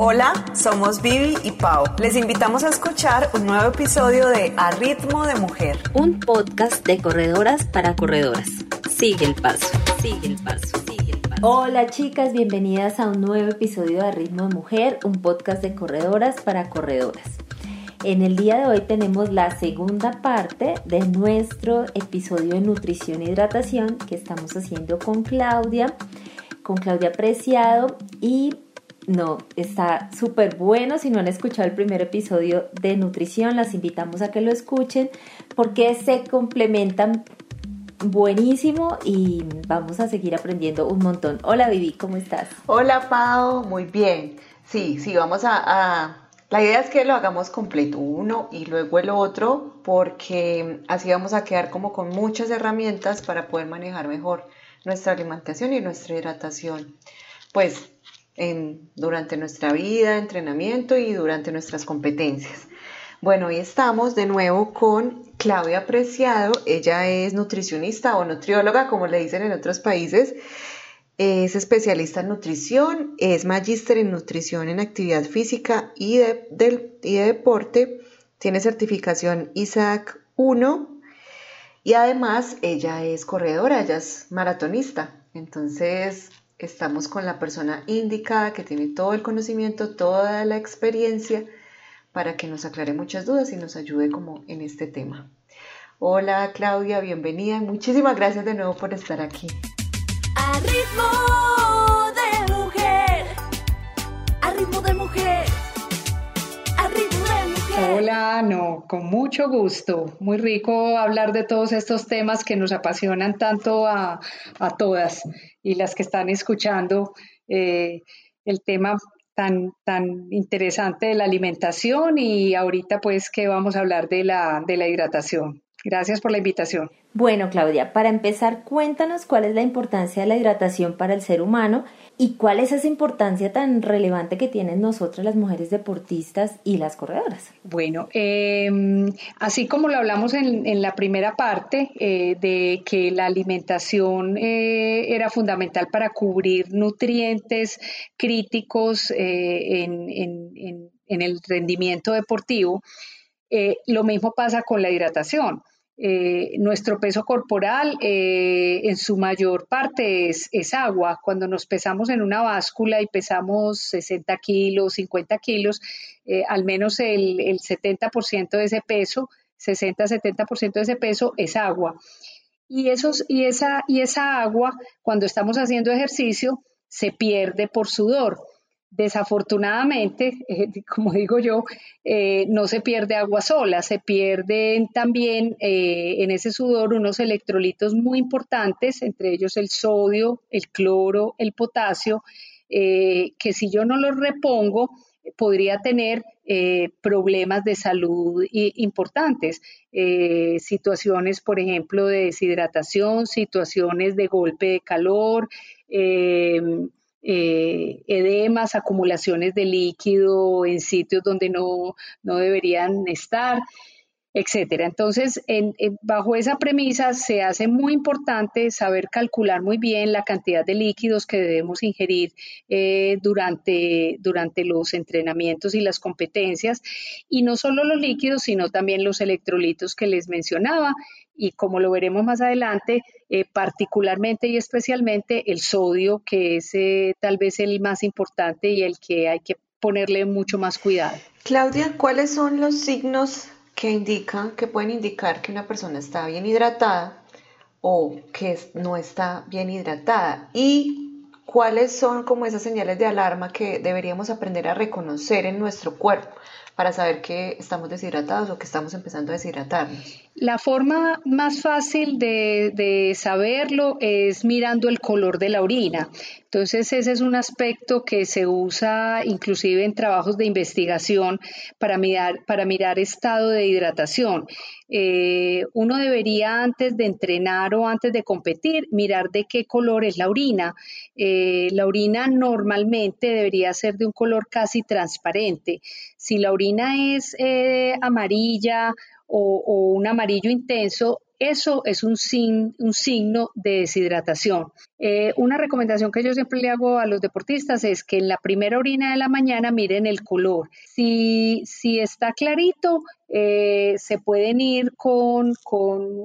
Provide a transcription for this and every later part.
Hola, somos Vivi y Pau. Les invitamos a escuchar un nuevo episodio de A Ritmo de Mujer, un podcast de corredoras para corredoras. Sigue el paso, sigue el paso, sigue el paso. Hola chicas, bienvenidas a un nuevo episodio de A Ritmo de Mujer, un podcast de corredoras para corredoras. En el día de hoy tenemos la segunda parte de nuestro episodio de nutrición e hidratación que estamos haciendo con Claudia, con Claudia Preciado y no, está súper bueno. Si no han escuchado el primer episodio de nutrición, las invitamos a que lo escuchen porque se complementan buenísimo y vamos a seguir aprendiendo un montón. Hola Vivi, ¿cómo estás? Hola Pau, muy bien. Sí, sí, vamos a, La idea es que lo hagamos completo, uno y luego el otro, porque así vamos a quedar como con muchas herramientas para poder manejar mejor nuestra alimentación y nuestra hidratación. Pues durante nuestra vida, entrenamiento y durante nuestras competencias. Bueno, hoy estamos de nuevo con Claudia Preciado. Ella es nutricionista o nutrióloga, como le dicen en otros países. Es especialista en nutrición, es magíster en nutrición en actividad física y de, deporte. Tiene certificación ISAC 1 y además ella es corredora, ella es maratonista. Entonces, estamos con la persona indicada que tiene todo el conocimiento, toda la experiencia para que nos aclare muchas dudas y nos ayude como en este tema. Hola Claudia, bienvenida. Muchísimas gracias de nuevo por estar aquí. Con mucho gusto. Muy rico hablar de todos estos temas que nos apasionan tanto a, todas y las que están escuchando eh, el tema tan, tan interesante de la alimentación y ahorita pues que vamos a hablar de la, de la hidratación. Gracias por la invitación. Bueno, Claudia, para empezar, cuéntanos cuál es la importancia de la hidratación para el ser humano y cuál es esa importancia tan relevante que tienen nosotras las mujeres deportistas y las corredoras. Bueno, em, así como lo hablamos en, la primera parte eh, de que la alimentación eh, era fundamental para cubrir nutrientes críticos eh, en, en el rendimiento deportivo, lo mismo pasa con la hidratación. Eh, nuestro peso corporal eh, en su mayor parte es, agua. Cuando nos pesamos en una báscula y pesamos 60 kilos, 50 kilos, eh, al menos el, el 70% de ese peso, 60-70% de ese peso es agua. Y, esos, y, esa, y esa agua, cuando estamos haciendo ejercicio, se pierde por sudor. Desafortunadamente, eh, como digo yo, eh, no se pierde agua sola, se pierden también eh, en ese sudor unos electrolitos muy importantes, entre ellos el sodio, el cloro, el potasio, que si yo no los repongo, podría tener problemas de salud importantes, situaciones, por ejemplo, de deshidratación, situaciones de golpe de calor, edemas, acumulaciones de líquido en sitios donde no, deberían estar, etcétera. Entonces, bajo esa premisa se hace muy importante saber calcular muy bien la cantidad de líquidos que debemos ingerir eh, durante, durante los entrenamientos y las competencias, y no solo los líquidos, sino también los electrolitos que les mencionaba, y como lo veremos más adelante, eh, particularmente y especialmente el sodio, que es eh, tal vez el más importante y el que hay que ponerle mucho más cuidado. Claudia, ¿cuáles son los signos que indican, que pueden indicar que una persona está bien hidratada o que no está bien hidratada? Y cuáles son como esas señales de alarma que deberíamos aprender a reconocer en nuestro cuerpo para saber que estamos deshidratados o que estamos empezando a deshidratarnos? La forma más fácil de, saberlo es mirando el color de la orina. Entonces ese es un aspecto que se usa inclusive en trabajos de investigación para mirar, para mirar estado de hidratación. Eh, uno debería antes de entrenar o antes de competir mirar de qué color es la orina. Eh, la orina normalmente debería ser de un color casi transparente. Si la orina es eh, amarilla o, un amarillo intenso, eso es un, un signo de deshidratación. Eh, una recomendación que yo siempre le hago a los deportistas es que en la primera orina de la mañana miren el color. Si, si está clarito, eh, se pueden ir con,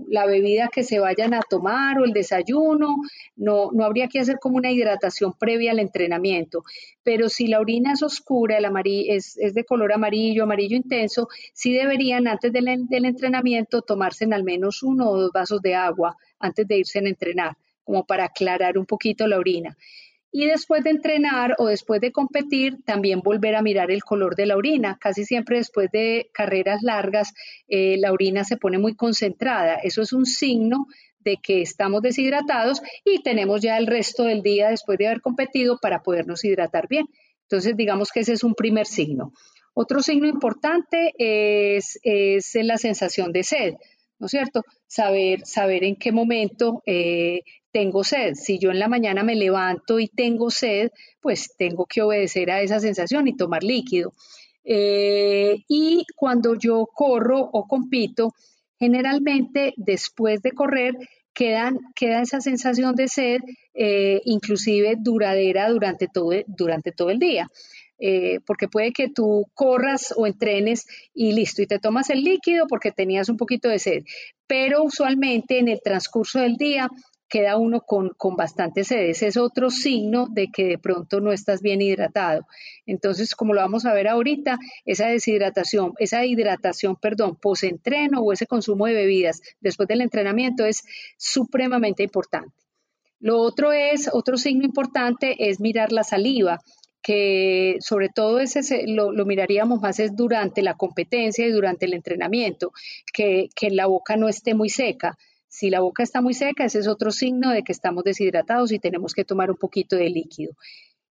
la bebida que se vayan a tomar o el desayuno. No, no habría que hacer como una hidratación previa al entrenamiento. Pero si la orina es oscura, el es, es, de color amarillo, amarillo intenso, sí deberían antes del, del entrenamiento tomarse al menos uno o dos vasos de agua antes de irse a entrenar, como para aclarar un poquito la orina y después de entrenar o después de competir, también volver a mirar el color de la orina. Casi siempre después de carreras largas, eh, la orina se pone muy concentrada. Eso es un signo de que estamos deshidratados y tenemos ya el resto del día después de haber competido para podernos hidratar bien. Entonces, digamos que ese es un primer signo. Otro signo importante es, la sensación de sed. ¿no es cierto? Saber, saber en qué momento eh, tengo sed. Si yo en la mañana me levanto y tengo sed, pues tengo que obedecer a esa sensación y tomar líquido. Eh, y cuando yo corro o compito, generalmente después de correr quedan, queda esa sensación de sed, eh, inclusive duradera durante todo, durante todo el día. Eh, porque puede que tú corras o entrenes y listo, y te tomas el líquido porque tenías un poquito de sed, pero usualmente en el transcurso del día queda uno con, con bastante sed. Ese es otro signo de que de pronto no estás bien hidratado. Entonces, como lo vamos a ver ahorita, esa deshidratación, esa hidratación, perdón, post-entreno o ese consumo de bebidas después del entrenamiento es supremamente importante. Lo otro es, otro signo importante es mirar la saliva que sobre todo ese lo, lo, miraríamos más es durante la competencia y durante el entrenamiento, que, que la boca no esté muy seca. Si la boca está muy seca, ese es otro signo de que estamos deshidratados y tenemos que tomar un poquito de líquido.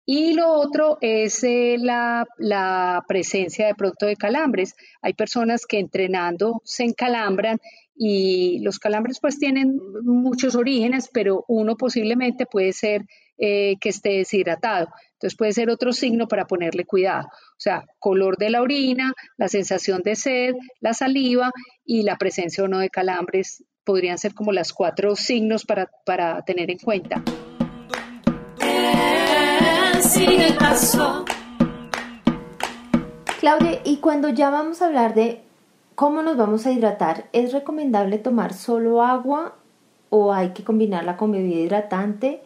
Y lo otro es eh, la, presencia de pronto de calambres. Hay personas que entrenando se encalambran y los calambres pues tienen muchos orígenes, pero uno posiblemente puede ser eh, que esté deshidratado. Entonces puede ser otro signo para ponerle cuidado. O sea, color de la orina, la sensación de sed, la saliva y la presencia o no de calambres podrían ser como las cuatro signos para, para tener en cuenta. Claudia, y cuando ya vamos a hablar de cómo nos vamos a hidratar, ¿es recomendable tomar solo agua o hay que combinarla con bebida hidratante?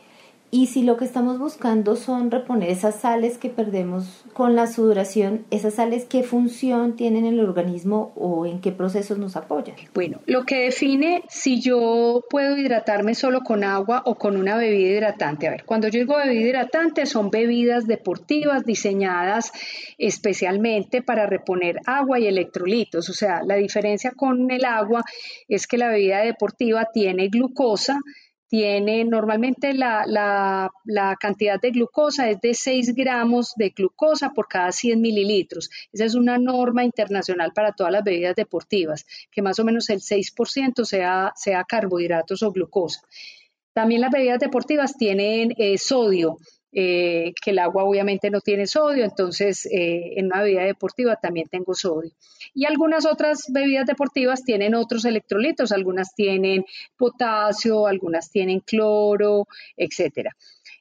Y si lo que estamos buscando son reponer esas sales que perdemos con la sudoración, esas sales, ¿qué función tienen en el organismo o en qué procesos nos apoyan? Bueno, lo que define si yo puedo hidratarme solo con agua o con una bebida hidratante. A ver, cuando yo digo bebida hidratante, son bebidas deportivas diseñadas especialmente para reponer agua y electrolitos. O sea, la diferencia con el agua es que la bebida deportiva tiene glucosa, tiene normalmente la, la, cantidad de glucosa es de 6 gramos de glucosa por cada 100 mililitros. Esa es una norma internacional para todas las bebidas deportivas, que más o menos el 6% sea, sea carbohidratos o glucosa. También las bebidas deportivas tienen eh, sodio, eh, que el agua obviamente no tiene sodio, entonces eh, en una bebida deportiva también tengo sodio. Y algunas otras bebidas deportivas tienen otros electrolitos, algunas tienen potasio, algunas tienen cloro, etcétera.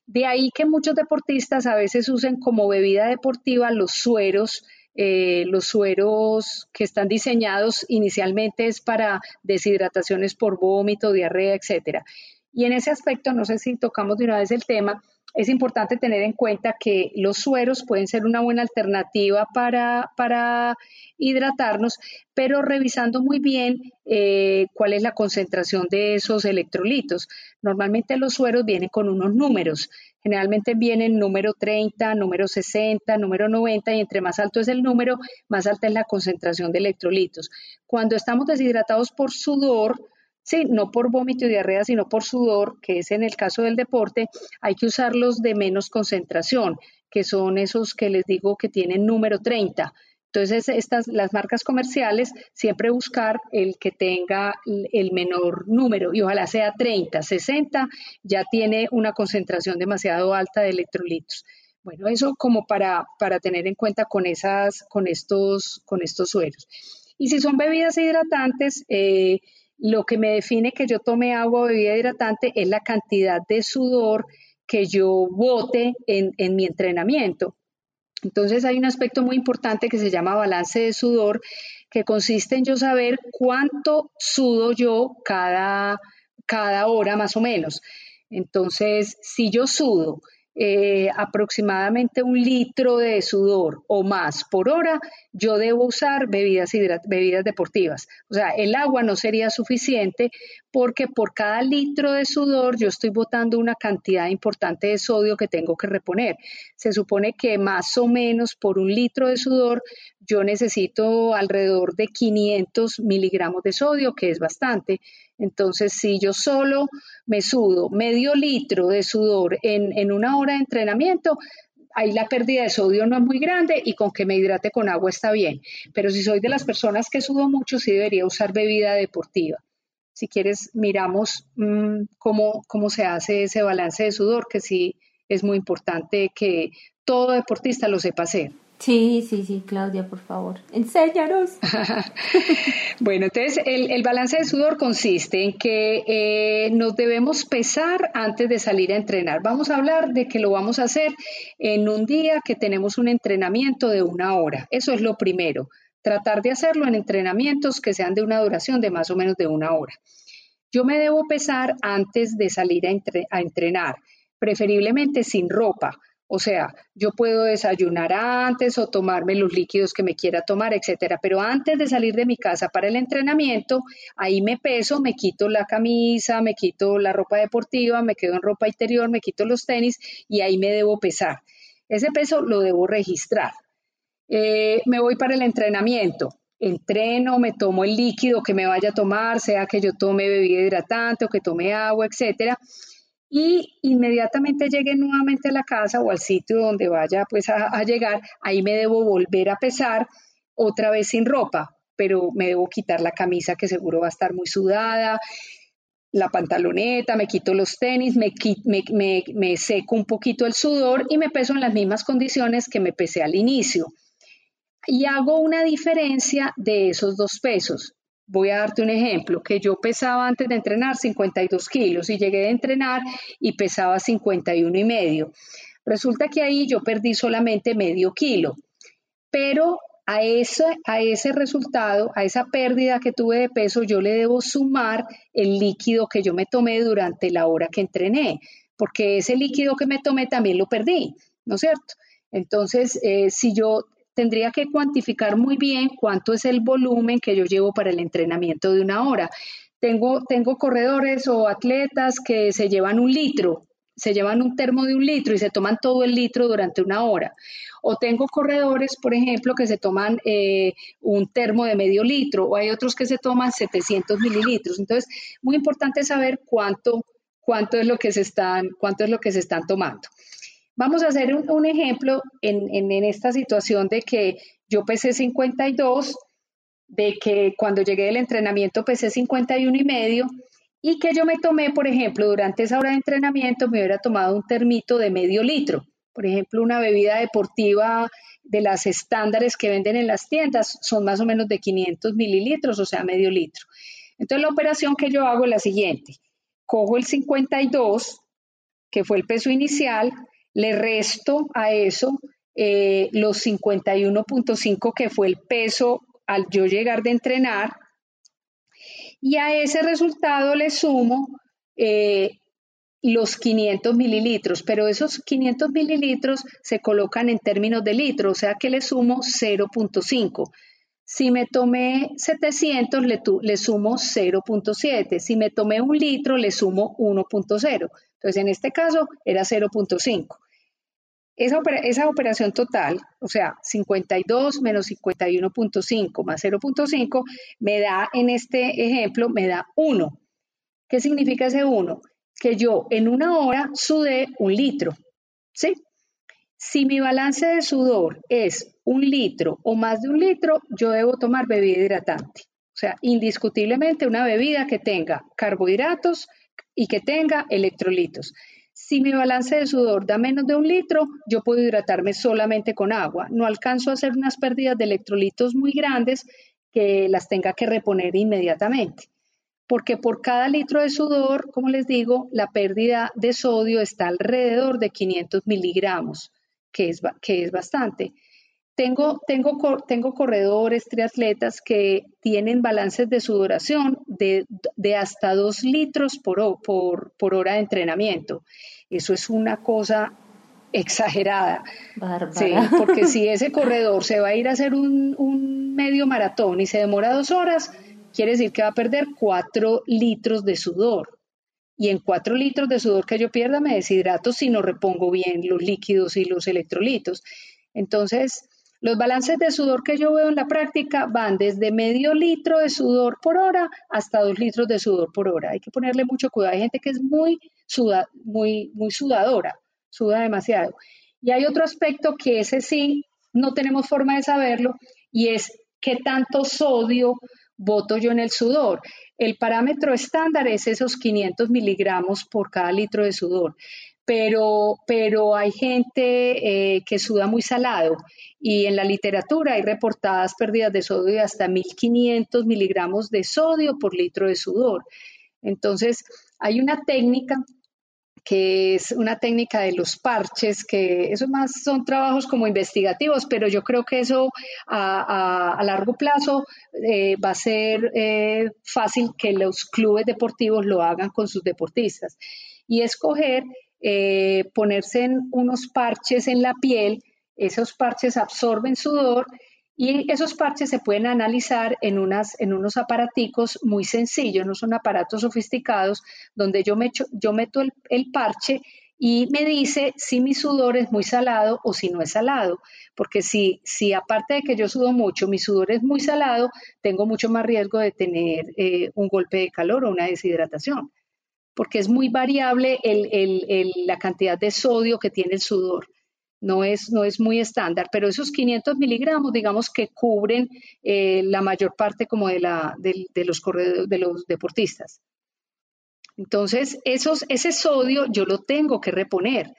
De ahí que muchos deportistas a veces usen como bebida deportiva los sueros, eh, los sueros que están diseñados inicialmente es para deshidrataciones por vómito, diarrea, etcétera. Y en ese aspecto, no sé si tocamos de una vez el tema, es importante tener en cuenta que los sueros pueden ser una buena alternativa para, hidratarnos, pero revisando muy bien eh, cuál es la concentración de esos electrolitos. Normalmente los sueros vienen con unos números. Generalmente vienen número 30, número 60, número 90 y entre más alto es el número, más alta es la concentración de electrolitos. Cuando estamos deshidratados por sudor, Sí, no por vómito y diarrea, sino por sudor, que es en el caso del deporte, hay que usarlos de menos concentración, que son esos que les digo que tienen número 30. Entonces, estas, las marcas comerciales, siempre buscar el que tenga el menor número y ojalá sea 30, 60, ya tiene una concentración demasiado alta de electrolitos. Bueno, eso como para, para tener en cuenta con, esas, con, estos, con estos sueros. Y si son bebidas hidratantes, eh, lo que me define que yo tome agua o bebida hidratante es la cantidad de sudor que yo bote en, en mi entrenamiento. Entonces hay un aspecto muy importante que se llama balance de sudor, que consiste en yo saber cuánto sudo yo cada, cada hora más o menos. Entonces, si yo sudo eh, aproximadamente un litro de sudor o más por hora, yo debo usar bebidas, deportivas. O sea, el agua no sería suficiente porque por cada litro de sudor yo estoy botando una cantidad importante de sodio que tengo que reponer. Se supone que más o menos por un litro de sudor yo necesito alrededor de 500 miligramos de sodio, que es bastante. Entonces, si yo solo me sudo medio litro de sudor en, una hora de entrenamiento, ahí la pérdida de sodio no es muy grande y con que me hidrate con agua está bien. Pero si soy de las personas que sudo mucho, sí debería usar bebida deportiva. Si quieres, miramos mm, cómo, cómo se hace ese balance de sudor, que sí es muy importante que todo deportista lo sepa hacer. Sí, sí, sí, Claudia, por favor, enséñanos. bueno, entonces el, balance de sudor consiste en que eh, nos debemos pesar antes de salir a entrenar. Vamos a hablar de que lo vamos a hacer en un día que tenemos un entrenamiento de una hora. Eso es lo primero. Tratar de hacerlo en entrenamientos que sean de una duración de más o menos de una hora. Yo me debo pesar antes de salir a entrenar, preferiblemente sin ropa o sea, yo puedo desayunar antes o tomarme los líquidos que me quiera tomar, etcétera. Pero antes de salir de mi casa para el entrenamiento, ahí me peso, me quito la camisa, me quito la ropa deportiva, me quedo en ropa interior, me quito los tenis y ahí me debo pesar. Ese peso lo debo registrar. Eh, me voy para el entrenamiento. Entreno, me tomo el líquido que me vaya a tomar, sea que yo tome bebida hidratante o que tome agua, etcétera y inmediatamente llegue nuevamente a la casa o al sitio donde vaya pues a, llegar, ahí me debo volver a pesar otra vez sin ropa, pero me debo quitar la camisa que seguro va a estar muy sudada, la pantaloneta, me quito los tenis, me, me, seco un poquito el sudor y me peso en las mismas condiciones que me pesé al inicio. Y hago una diferencia de esos dos pesos. Voy a darte un ejemplo, que yo pesaba antes de entrenar 52 kilos y llegué a entrenar y pesaba 51 y medio. Resulta que ahí yo perdí solamente medio kilo, pero a ese, a ese resultado, a esa pérdida que tuve de peso, yo le debo sumar el líquido que yo me tomé durante la hora que entrené, porque ese líquido que me tomé también lo perdí, ¿no es cierto? Entonces, eh, si yo tendría que cuantificar muy bien cuánto es el volumen que yo llevo para el entrenamiento de una hora. Tengo, tengo corredores o atletas que se llevan un litro, se llevan un termo de un litro y se toman todo el litro durante una hora. O tengo corredores, por ejemplo, que se toman eh, un termo de medio litro, o hay otros que se toman 700 mililitros. Entonces, muy importante saber cuánto, cuánto es lo que se están, cuánto es lo que se están tomando. Vamos a hacer un, ejemplo en, esta situación de que yo pesé 52, de que cuando llegué del entrenamiento pesé 51 y medio y que yo me tomé, por ejemplo, durante esa hora de entrenamiento me hubiera tomado un termito de medio litro. Por ejemplo, una bebida deportiva de las estándares que venden en las tiendas son más o menos de 500 mililitros, o sea, medio litro. Entonces, la operación que yo hago es la siguiente. Cojo el 52, que fue el peso inicial, le resto a eso eh, los 51.5 que fue el peso al yo llegar de entrenar y a ese resultado le sumo eh, los 500 mililitros, pero esos 500 mililitros se colocan en términos de litro, o sea que le sumo 0.5. Si me tomé 700, le, le sumo 0.7. Si me tomé un litro, le sumo 1.0. Entonces, en este caso era 0.5. Esa, esa, operación total, o sea, 52 menos 51.5 más 0.5, me da, en este ejemplo, me da 1. ¿Qué significa ese 1? Que yo en una hora sudé un litro, ¿sí? Si mi balance de sudor es un litro o más de un litro, yo debo tomar bebida hidratante. O sea, indiscutiblemente una bebida que tenga carbohidratos y que tenga electrolitos. Si mi balance de sudor da menos de un litro, yo puedo hidratarme solamente con agua. No alcanzo a hacer unas pérdidas de electrolitos muy grandes que las tenga que reponer inmediatamente. porque por cada litro de sudor, como les digo, la pérdida de sodio está alrededor de 500 miligramos, que es, que es bastante. Tengo, tengo, tengo corredores, triatletas que tienen balances de sudoración de, hasta 2 litros por, por, por, hora de entrenamiento. Eso es una cosa exagerada. Sí, porque si ese corredor se va a ir a hacer un, un medio maratón y se demora dos horas, quiere decir que va a perder 4 litros de sudor. Y en 4 litros de sudor que yo pierda me deshidrato si no repongo bien los líquidos y los electrolitos. Entonces, los balances de sudor que yo veo en la práctica van desde medio litro de sudor por hora hasta dos litros de sudor por hora. Hay que ponerle mucho cuidado. Hay gente que es muy, muy, muy sudadora, suda demasiado. Y hay otro aspecto que ese sí no tenemos forma de saberlo y es qué tanto sodio voto yo en el sudor. El parámetro estándar es esos 500 miligramos por cada litro de sudor pero, pero hay gente eh, que suda muy salado y en la literatura hay reportadas pérdidas de sodio de hasta 1500 miligramos de sodio por litro de sudor. Entonces, hay una técnica que es una técnica de los parches, que eso más son trabajos como investigativos, pero yo creo que eso a, largo plazo eh, va a ser eh, fácil que los clubes deportivos lo hagan con sus deportistas. Y escoger eh, ponerse unos parches en la piel, esos parches absorben sudor y esos parches se pueden analizar en, unos aparaticos muy sencillos, no son aparatos sofisticados, donde yo, me yo meto el, parche y me dice si mi sudor es muy salado o si no es salado. Porque si, si aparte de que yo sudo mucho, mi sudor es muy salado, tengo mucho más riesgo de tener eh, un golpe de calor o una deshidratación porque es muy variable la cantidad de sodio que tiene el sudor. No es, no es muy estándar, pero esos 500 miligramos, digamos que cubren eh, la mayor parte como de, la, de, los de los deportistas. Entonces, esos, ese sodio yo lo tengo que reponer.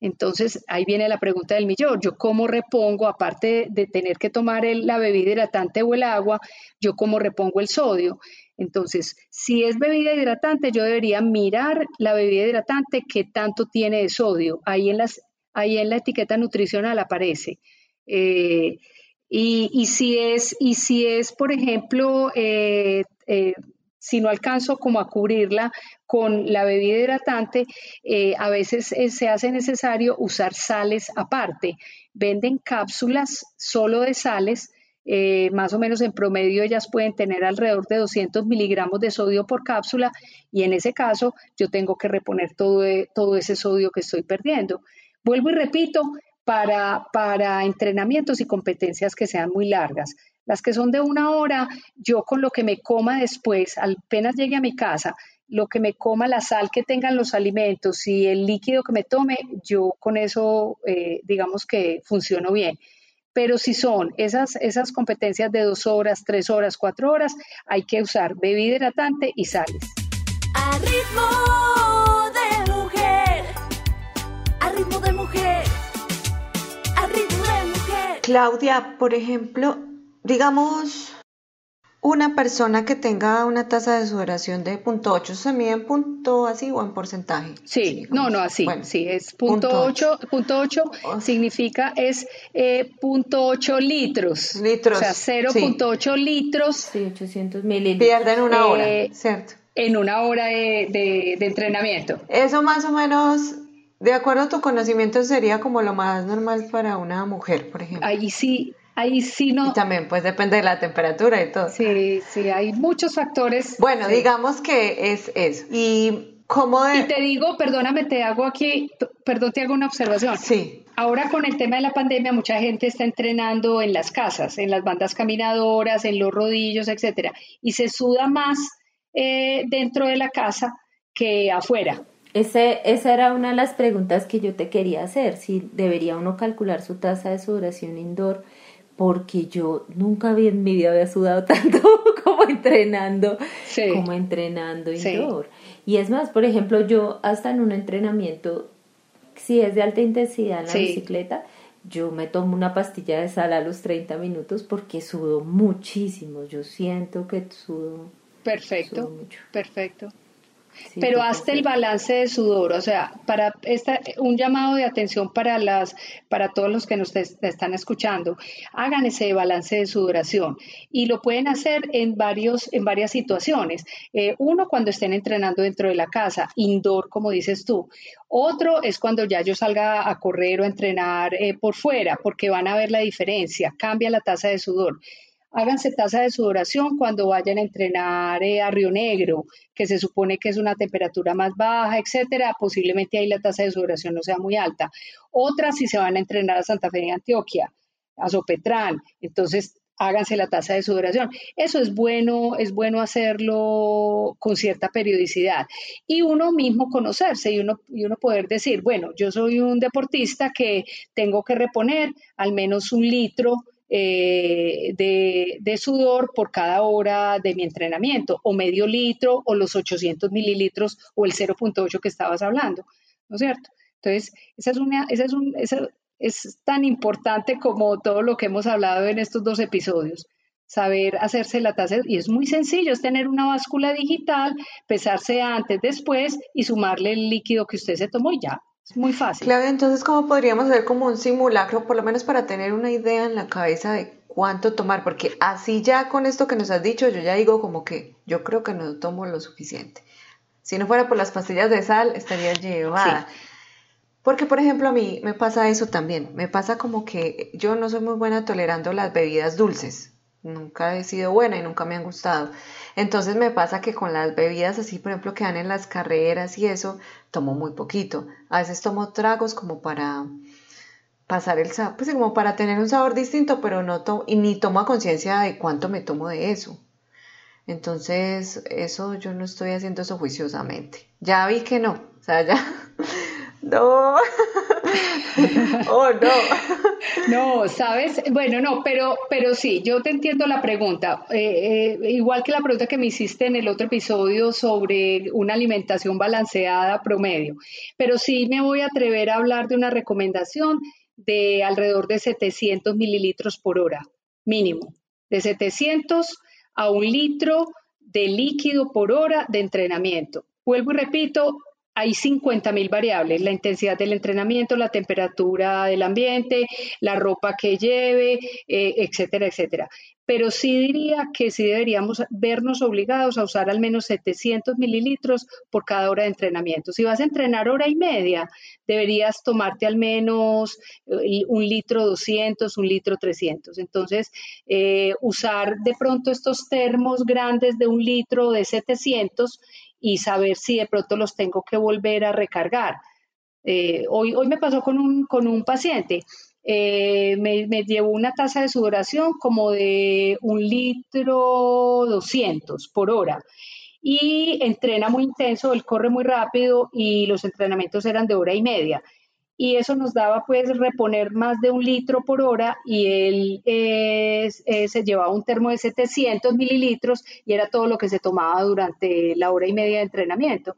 Entonces, ahí viene la pregunta del millón. Yo cómo repongo, aparte de, tener que tomar la bebida hidratante o el agua, yo cómo repongo el sodio. Entonces, si es bebida hidratante, yo debería mirar la bebida hidratante qué tanto tiene de sodio. Ahí en, las, ahí en la etiqueta nutricional aparece. Eh, y, si es, y si es, por ejemplo, eh, eh, si no alcanzo como a cubrirla con la bebida hidratante, a veces se hace necesario usar sales aparte. Venden cápsulas solo de sales eh, más o menos en promedio ellas pueden tener alrededor de 200 miligramos de sodio por cápsula y en ese caso yo tengo que reponer todo, e, todo ese sodio que estoy perdiendo. Vuelvo y repito, para, para entrenamientos y competencias que sean muy largas. Las que son de una hora, yo con lo que me coma después, apenas llegue a mi casa, lo que me coma, la sal que tengan los alimentos y el líquido que me tome, yo con eso, eh, digamos que funciono bien. Pero si son esas, esas competencias de dos horas, tres horas, cuatro horas, hay que usar bebida hidratante y sales. A ritmo de mujer, a ritmo de mujer, a ritmo de mujer. Claudia, por ejemplo, digamos, una persona que tenga una tasa de sudoración de punto .8 se mide en punto así o en porcentaje. Sí, no, no así. sí, es punto, punto 8. significa es eh, punto 8 litros. Litros. O sea, 0.8 litros. Sí, 800 mililitros. Pierden una hora, eh, ¿cierto? En una hora de, de, de entrenamiento. Eso más o menos de acuerdo a tu conocimiento, sería como lo más normal para una mujer, por ejemplo. Ahí sí, Ahí sí no. Y también pues depende de la temperatura y todo. Sí, sí, hay muchos factores. Bueno, digamos que es eso. Y cómo Y te digo, perdóname, te hago aquí, perdón, te hago una observación. Sí. Ahora con el tema de la pandemia, mucha gente está entrenando en las casas, en las bandas caminadoras, en los rodillos, etcétera, y se suda más eh, dentro de la casa que afuera. Ese, esa era una de las preguntas que yo te quería hacer, si debería uno calcular su tasa de sudoración indoor porque yo nunca en mi vida había sudado tanto como entrenando, como entrenando indoor. Y es más, por ejemplo, yo hasta en un entrenamiento, si es de alta intensidad en la bicicleta, yo me tomo una pastilla de sal a los 30 minutos porque sudo muchísimo. Yo siento que sudo Perfecto, perfecto. Pero hazte el balance de sudor, o sea, para esta, un llamado de atención para las, para todos los que nos están escuchando, hagan ese balance de sudoración y lo pueden hacer en varios, en varias situaciones. Eh, uno cuando estén entrenando dentro de la casa, indoor, como dices tú. Otro es cuando ya yo salga a correr o entrenar eh, por fuera, porque van a ver la diferencia, cambia la tasa de sudor. Háganse tasa de sudoración cuando vayan a entrenar eh, a Río Negro, que se supone que es una temperatura más baja, etcétera. Posiblemente ahí la tasa de sudoración no sea muy alta. Otra si se van a entrenar a Santa Fe de Antioquia, a Sopetrán. Entonces, háganse la tasa de sudoración. Eso es bueno, es bueno hacerlo con cierta periodicidad. Y uno mismo conocerse y uno, y uno poder decir, bueno, yo soy un deportista que tengo que reponer al menos un litro eh, de, sudor por cada hora de mi entrenamiento, o medio litro, o los 800 mililitros, o el 0.8 que estabas hablando, ¿no es cierto? Entonces, esa es, una, esa es, un, esa es tan importante como todo lo que hemos hablado en estos dos episodios saber hacerse la tasa y es muy sencillo, es tener una báscula digital, pesarse antes, después y sumarle el líquido que usted se tomó y ya, muy fácil. Claro, entonces, ¿cómo podríamos hacer como un simulacro, por lo menos para tener una idea en la cabeza de cuánto tomar? Porque así ya con esto que nos has dicho, yo ya digo como que yo creo que no tomo lo suficiente. Si no fuera por las pastillas de sal, estaría llevada. Porque, por ejemplo, a mí me pasa eso también. Me pasa como que yo no soy muy buena tolerando las bebidas dulces. Nunca he sido buena y nunca me han gustado. Entonces me pasa que con las bebidas así, por ejemplo, que dan en las carreras y eso, tomo muy poquito. A veces tomo tragos como para pasar el sabor, pues como para tener un sabor distinto, pero no tomo, y ni tomo conciencia de cuánto me tomo de eso. Entonces, eso yo no estoy haciendo eso juiciosamente. Ya vi que no, o sea, ya, no, oh no. No, sabes, bueno, no, pero, pero sí, yo te entiendo la pregunta. Eh, eh, igual que la pregunta que me hiciste en el otro episodio sobre una alimentación balanceada promedio. Pero sí me voy a atrever a hablar de una recomendación de alrededor de 700 mililitros por hora, mínimo. De 700 a un litro de líquido por hora de entrenamiento. Vuelvo y repito, hay 50.000 variables, la intensidad del entrenamiento, la temperatura del ambiente, la ropa que lleve, eh, etcétera, etcétera. Pero sí diría que sí deberíamos vernos obligados a usar al menos 700 mililitros por cada hora de entrenamiento. Si vas a entrenar hora y media, deberías tomarte al menos eh, un litro 200, un litro 300. Entonces, eh, usar de pronto estos termos grandes de un litro de 700 y saber si de pronto los tengo que volver a recargar. Eh, hoy, hoy me pasó con un, con un paciente, eh, me, me, llevó una tasa de sudoración como de un litro 200 por hora y entrena muy intenso, él corre muy rápido y los entrenamientos eran de hora y media y eso nos daba pues reponer más de un litro por hora y él eh, se llevaba un termo de 700 mililitros y era todo lo que se tomaba durante la hora y media de entrenamiento.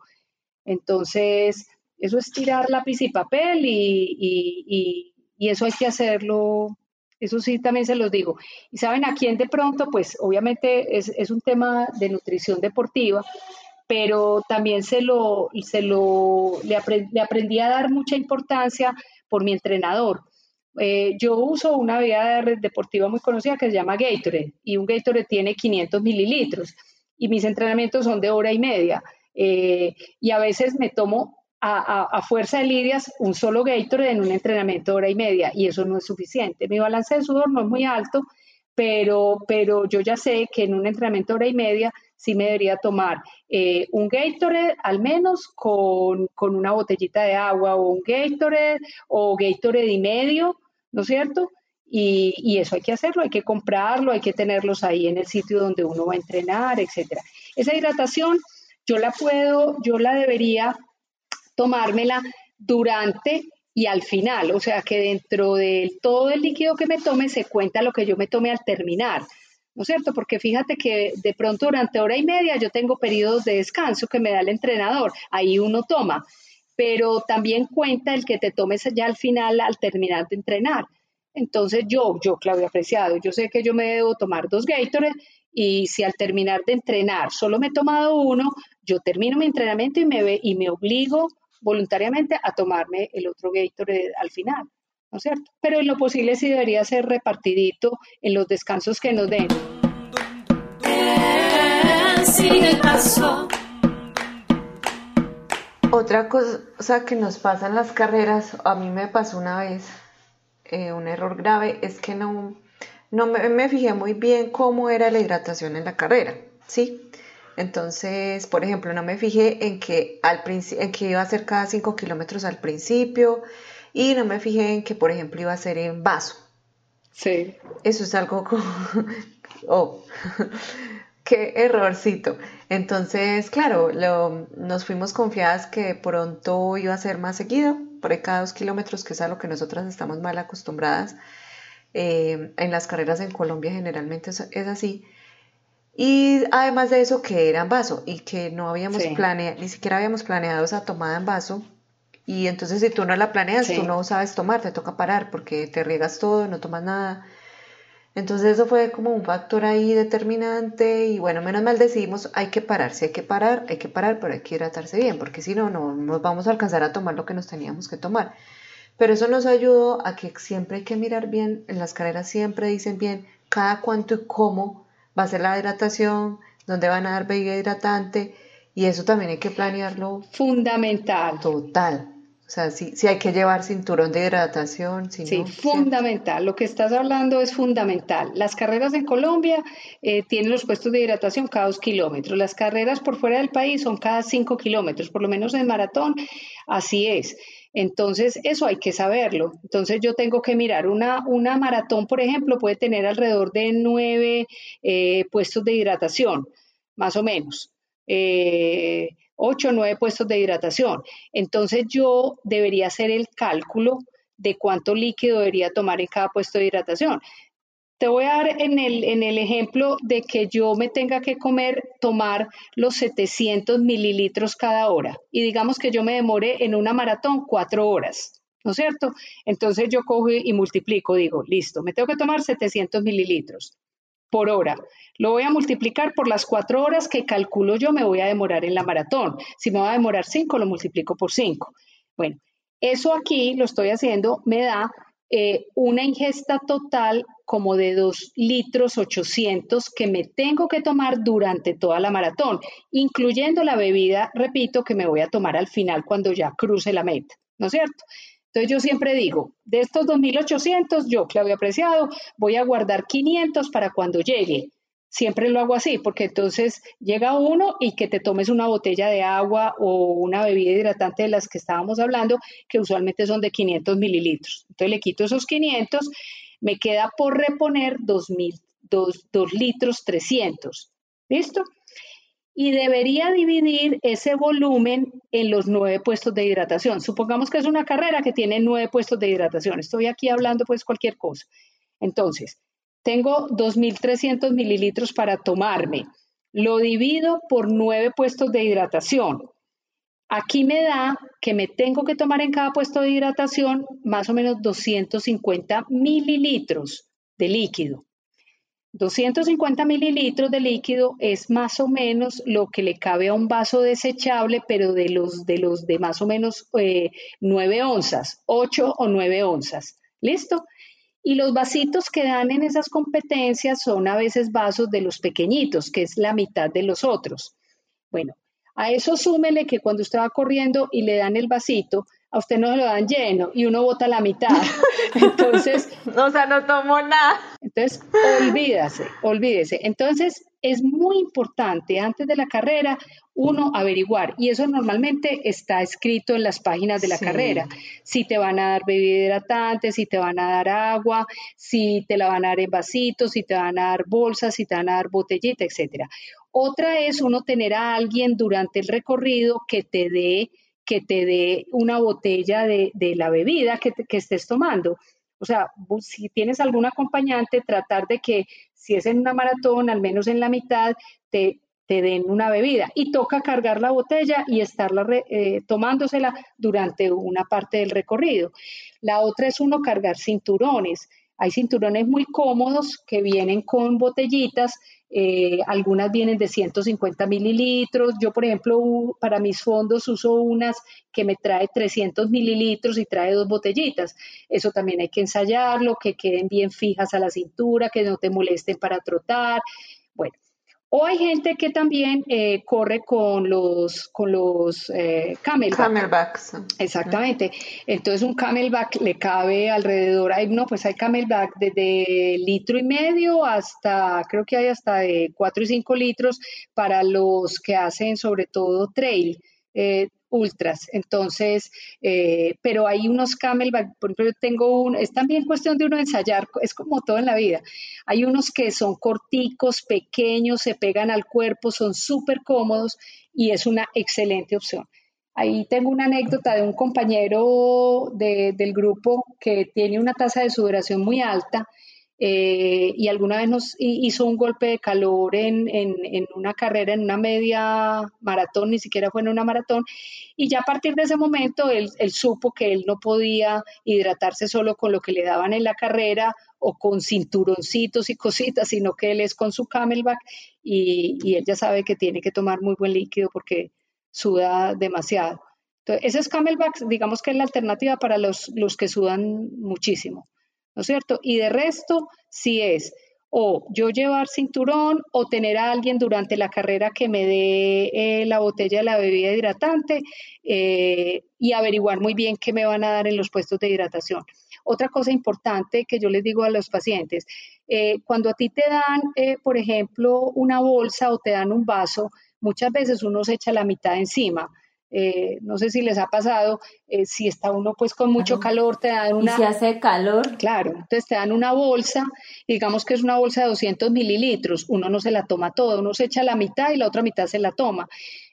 Entonces, eso es tirar lápiz y papel y, eso hay que hacerlo eso sí, también se los digo. Y saben a quién de pronto, pues obviamente es, es, un tema de nutrición deportiva, pero también se lo, se lo le, aprendí a dar mucha importancia por mi entrenador. Eh, yo uso una bebida deportiva muy conocida que se llama Gatorade y un Gatorade tiene 500 mililitros y mis entrenamientos son de hora y media eh, y a veces me tomo a, fuerza de lidias un solo Gatorade en un entrenamiento hora y media y eso no es suficiente. Mi balance de sudor no es muy alto, pero, pero yo ya sé que en un entrenamiento hora y media sí me debería tomar eh, un Gatorade al menos con, una botellita de agua o un Gatorade o Gatorade y medio, ¿no es cierto? Y, eso hay que hacerlo, hay que comprarlo, hay que tenerlos ahí en el sitio donde uno va a entrenar, etcétera. Esa hidratación yo la puedo, yo la debería tomármela durante y al final, o sea que dentro de todo el líquido que me tome se cuenta lo que yo me tome al terminar. ¿No es cierto? Porque fíjate que de pronto durante hora y media yo tengo periodos de descanso que me da el entrenador, ahí uno toma, pero también cuenta el que te tomes ya al final al terminar de entrenar. Entonces yo, yo Claudia Apreciado, yo sé que yo me debo tomar dos Gatorade Y si al terminar de entrenar solo me he tomado uno, yo termino mi entrenamiento y me, ve, y me obligo voluntariamente a tomarme el otro Gatorade al final, ¿no es cierto? Pero en lo posible sí debería ser repartidito en los descansos que nos den. Otra cosa que nos pasa en las carreras, a mí me pasó una vez, eh, un error grave, es que no, no me, me, fijé muy bien cómo era la hidratación en la carrera, ¿sí? Entonces, por ejemplo, no me fijé en que, al en que iba a ser cada 5 kilómetros al principio y no me fijé en que, por ejemplo, iba a ser en vaso. Sí. Eso es algo como... oh, qué errorcito. Entonces, claro, nos fuimos confiadas que pronto iba a ser más seguido, por cada dos kilómetros, que es a lo que nosotras estamos mal acostumbradas. Eh, en las carreras en Colombia generalmente es, así. Y además de eso, que era en vaso y que no habíamos planeado, ni siquiera habíamos planeado esa tomada en vaso. Y entonces si tú no la planeas, tú no sabes tomar, te toca parar porque te riegas todo, no tomas nada. Entonces eso fue como un factor ahí determinante y bueno, menos mal decidimos hay que parar, si hay que parar, hay que parar, pero hay que hidratarse bien, porque si no, no nos vamos a alcanzar a tomar lo que nos teníamos que tomar. Pero eso nos ayudó a que siempre hay que mirar bien, en las carreras siempre dicen bien cada cuánto y cómo va a ser la hidratación, dónde van a dar bebida hidratante y eso también hay que planearlo. Fundamental. Total. O sea, sí, hay que llevar cinturón de hidratación. sí, fundamental. Lo que estás hablando es fundamental. Las carreras en Colombia eh, tienen los puestos de hidratación cada dos kilómetros. Las carreras por fuera del país son cada cinco kilómetros, por lo menos en maratón, así es. Entonces, eso hay que saberlo. Entonces, yo tengo que mirar, una, una maratón, por ejemplo, puede tener alrededor de nueve eh, puestos de hidratación, más o menos. Eh, 8 o 9 puestos de hidratación. Entonces yo debería hacer el cálculo de cuánto líquido debería tomar en cada puesto de hidratación. Te voy a dar en el, en el ejemplo de que yo me tenga que comer, tomar los 700 mililitros cada hora y digamos que yo me demore en una maratón cuatro horas. ¿no es cierto? Entonces yo cojo y multiplico, digo, listo, me tengo que tomar 700 mililitros por hora. Lo voy a multiplicar por las cuatro horas que calculo yo me voy a demorar en la maratón. Si me va a demorar cinco, lo multiplico por cinco. Bueno, eso aquí lo estoy haciendo, me da eh, una ingesta total como de 2 litros 800 que me tengo que tomar durante toda la maratón, incluyendo la bebida, repito, que me voy a tomar al final cuando ya cruce la meta, ¿no es cierto? Entonces yo siempre digo, de estos 2.800, yo, Claudia Apreciado, voy a guardar 500 para cuando llegue. Siempre lo hago así, porque entonces llega uno y que te tomes una botella de agua o una bebida hidratante de las que estábamos hablando, que usualmente son de 500 mililitros. Entonces le quito esos 500, me queda por reponer 2, 2 litros 300. ¿Listo? Y debería dividir ese volumen en los nueve puestos de hidratación. Supongamos que es una carrera que tiene nueve puestos de hidratación. Estoy aquí hablando pues cualquier cosa. Entonces, tengo 2.300 mililitros para tomarme. Lo divido por nueve puestos de hidratación. Aquí me da que me tengo que tomar en cada puesto de hidratación más o menos 250 mililitros de líquido. 250 mililitros de líquido es más o menos lo que le cabe a un vaso desechable, pero de los de, los de más o menos eh, 9 onzas, 8 o 9 onzas. ¿Listo? Y los vasitos que dan en esas competencias son a veces vasos de los pequeñitos, que es la mitad de los otros. Bueno, a eso súmele que cuando usted va corriendo y le dan el vasito, a usted no se lo dan lleno y uno bota la mitad. Entonces. o sea, no tomo nada. Entonces, olvídase, olvídese. Entonces, es muy importante antes de la carrera uno averiguar, y eso normalmente está escrito en las páginas de la carrera, si te van a dar bebida hidratante, si te van a dar agua, si te la van a dar en vasitos, si te van a dar bolsas, si te van a dar botellita, etcétera. Otra es uno tener a alguien durante el recorrido que te dé que te dé una botella de, la bebida que, que, estés tomando. O sea, si tienes algún acompañante, tratar de que si es en una maratón, al menos en la mitad, te, te den una bebida. Y toca cargar la botella y estarla eh, tomándosela durante una parte del recorrido. La otra es uno cargar cinturones. Hay cinturones muy cómodos que vienen con botellitas, eh, algunas vienen de 150 mililitros. Yo, por ejemplo, para mis fondos uso unas que me trae 300 mililitros y trae dos botellitas. Eso también hay que ensayarlo, que queden bien fijas a la cintura, que no te molesten para trotar. Bueno, o hay gente que también eh, corre con los, con los eh, camelback. Camelbacks. Exactamente. Entonces un camelback le cabe alrededor, hay, no, pues hay camelback desde litro y medio hasta, creo que hay hasta de 4 y 5 litros para los que hacen sobre todo trail. Eh, ultras. Entonces, eh, pero hay unos camelback, por ejemplo, yo tengo un, es también cuestión de uno ensayar, es como todo en la vida. Hay unos que son corticos, pequeños, se pegan al cuerpo, son súper cómodos y es una excelente opción. Ahí tengo una anécdota de un compañero del grupo que tiene una tasa de sudoración muy alta eh, y alguna vez nos hizo un golpe de calor en, una carrera, en una media maratón, ni siquiera fue en una maratón, y ya a partir de ese momento él, supo que él no podía hidratarse solo con lo que le daban en la carrera o con cinturoncitos y cositas, sino que él es con su camelback y, y él ya sabe que tiene que tomar muy buen líquido porque suda demasiado. Entonces, ese es camelback, digamos que es la alternativa para los, los que sudan muchísimo. ¿No es cierto? Y de resto, si es o yo llevar cinturón o tener a alguien durante la carrera que me dé eh, la botella de la bebida hidratante eh, y averiguar muy bien qué me van a dar en los puestos de hidratación. Otra cosa importante que yo les digo a los pacientes, eh, cuando a ti te dan, por ejemplo, una bolsa o te dan un vaso, muchas veces uno se echa la mitad encima. Eh, no sé si les ha pasado, eh, si está uno pues con mucho calor, te dan una... ¿Y si hace calor? Claro, entonces te dan una bolsa, digamos que es una bolsa de 200 mililitros, uno no se la toma toda, uno se echa la mitad y la otra mitad se la toma.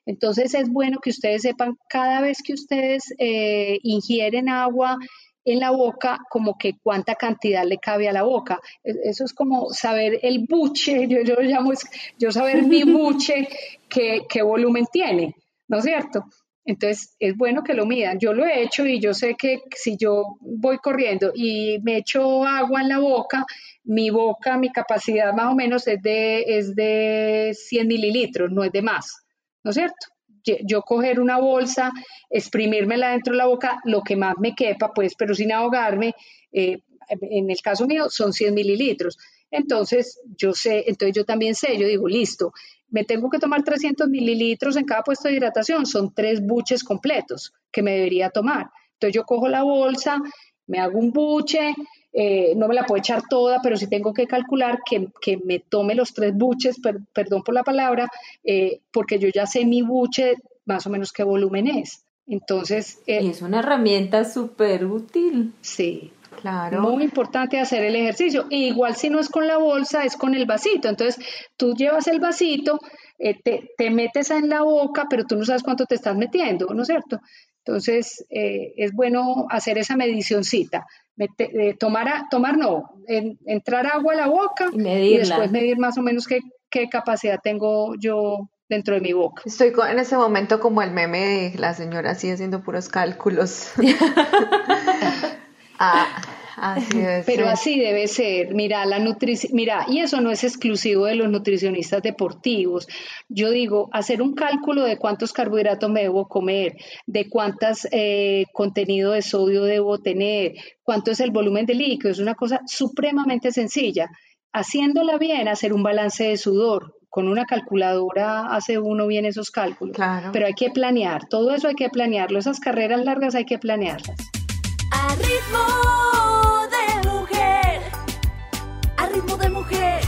Entonces es bueno que ustedes sepan cada vez que ustedes eh, ingieren agua en la boca, como que cuánta cantidad le cabe a la boca. E, eso es como saber el buche, yo, yo lo llamo, yo saber mi buche, qué, qué volumen tiene, ¿no es cierto? Entonces, es bueno que lo midan. Yo lo he hecho y yo sé que si yo voy corriendo y me echo agua en la boca, mi boca, mi capacidad más o menos es de, es de 100 mililitros, no es de más, ¿no es cierto? Yo coger una bolsa, exprimírmela dentro de la boca, lo que más me quepa, pues, pero sin ahogarme, eh, en el caso mío son 100 mililitros. Entonces, yo sé, entonces yo también sé, yo digo, listo, me tengo que tomar 300 mililitros en cada puesto de hidratación, son tres buches completos que me debería tomar. Entonces yo cojo la bolsa, me hago un buche, eh, no me la puedo echar toda, pero sí tengo que calcular que, me tome los tres buches, perdón por la palabra, eh, porque yo ya sé mi buche más o menos qué volumen es. Entonces... Eh, y es una herramienta súper útil. Sí, Claro. Muy importante hacer el ejercicio. igual si no es con la bolsa, es con el vasito. Entonces, tú llevas el vasito, eh, te, metes en la boca, pero tú no sabes cuánto te estás metiendo, ¿no es cierto? Entonces, eh, es bueno hacer esa medicióncita. Eh, tomar, tomar no, entrar agua a la boca y, después medir más o menos qué, qué capacidad tengo yo dentro de mi boca. Estoy en ese momento como el meme de la señora así haciendo puros cálculos. Ah, así Pero así debe ser. Mira, la nutrición, mira, y eso no es exclusivo de los nutricionistas deportivos. Yo digo, hacer un cálculo de cuántos carbohidratos me debo comer, de cuántas eh, contenido de sodio debo tener, cuánto es el volumen de líquido, es una cosa supremamente sencilla. Haciéndola bien, hacer un balance de sudor, con una calculadora hace uno bien esos cálculos. Pero hay que planear, todo eso hay que planearlo, esas carreras largas hay que planearlas. A ritmo de mujer. A ritmo de mujer.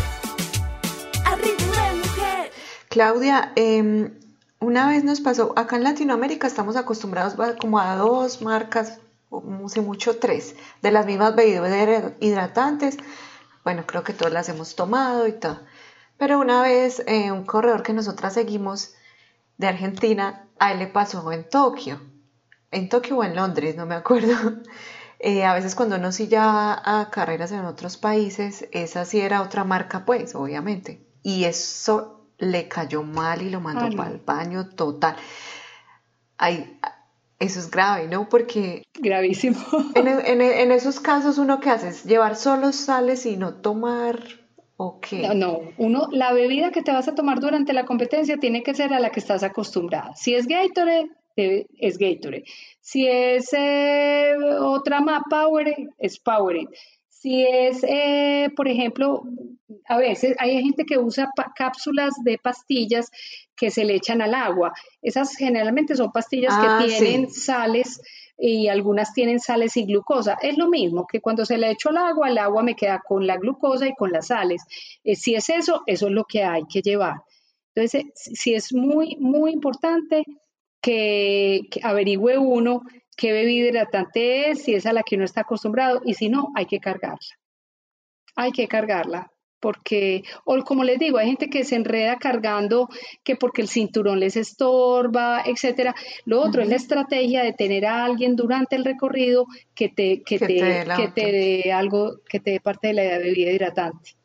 A ritmo de mujer. Claudia, em, una vez nos pasó, acá en Latinoamérica estamos acostumbrados como a dos marcas, o sé mucho tres, de las mismas bebidas hidratantes. Bueno, creo que todas las hemos tomado y todo. Pero una vez eh, un corredor que nosotras seguimos de Argentina, a él le pasó en Tokio en Tokio o en Londres, no me acuerdo. Eh, a veces cuando uno sí ya a carreras en otros países, esa sí era otra marca, pues, obviamente. Y eso le cayó mal y lo mandó para el baño total. Hay, eso es grave, ¿no? Porque Gravísimo. en, en- en esos casos uno que hace es llevar solo sales y no tomar o qué. No, no, uno, la bebida que te vas a tomar durante la competencia tiene que ser a la que estás acostumbrada. Si es Gatorade, es Gatorade. Si es eh, otra más Powerade, es Powerade. Si es, eh, por ejemplo, a veces hay gente que usa cápsulas de pastillas que se le echan al agua. Esas generalmente son pastillas Ah, que tienen sí. sales y algunas tienen sales y glucosa. Es lo mismo que cuando se le echo al agua, el agua me queda con la glucosa y con las sales. Eh, si es eso, eso es lo que hay que llevar. Entonces, sí es muy, muy importante que, que averigüe uno qué bebida hidratante es, si es a la que uno está acostumbrado y si no, hay que cargarla. Hay que cargarla. Porque, o como les digo, hay gente que se enreda cargando que porque el cinturón les estorba, etcétera. Lo otro es la estrategia de tener a alguien durante el recorrido que te, que Que te, que te dé algo, que te dé parte de la bebida hidratante.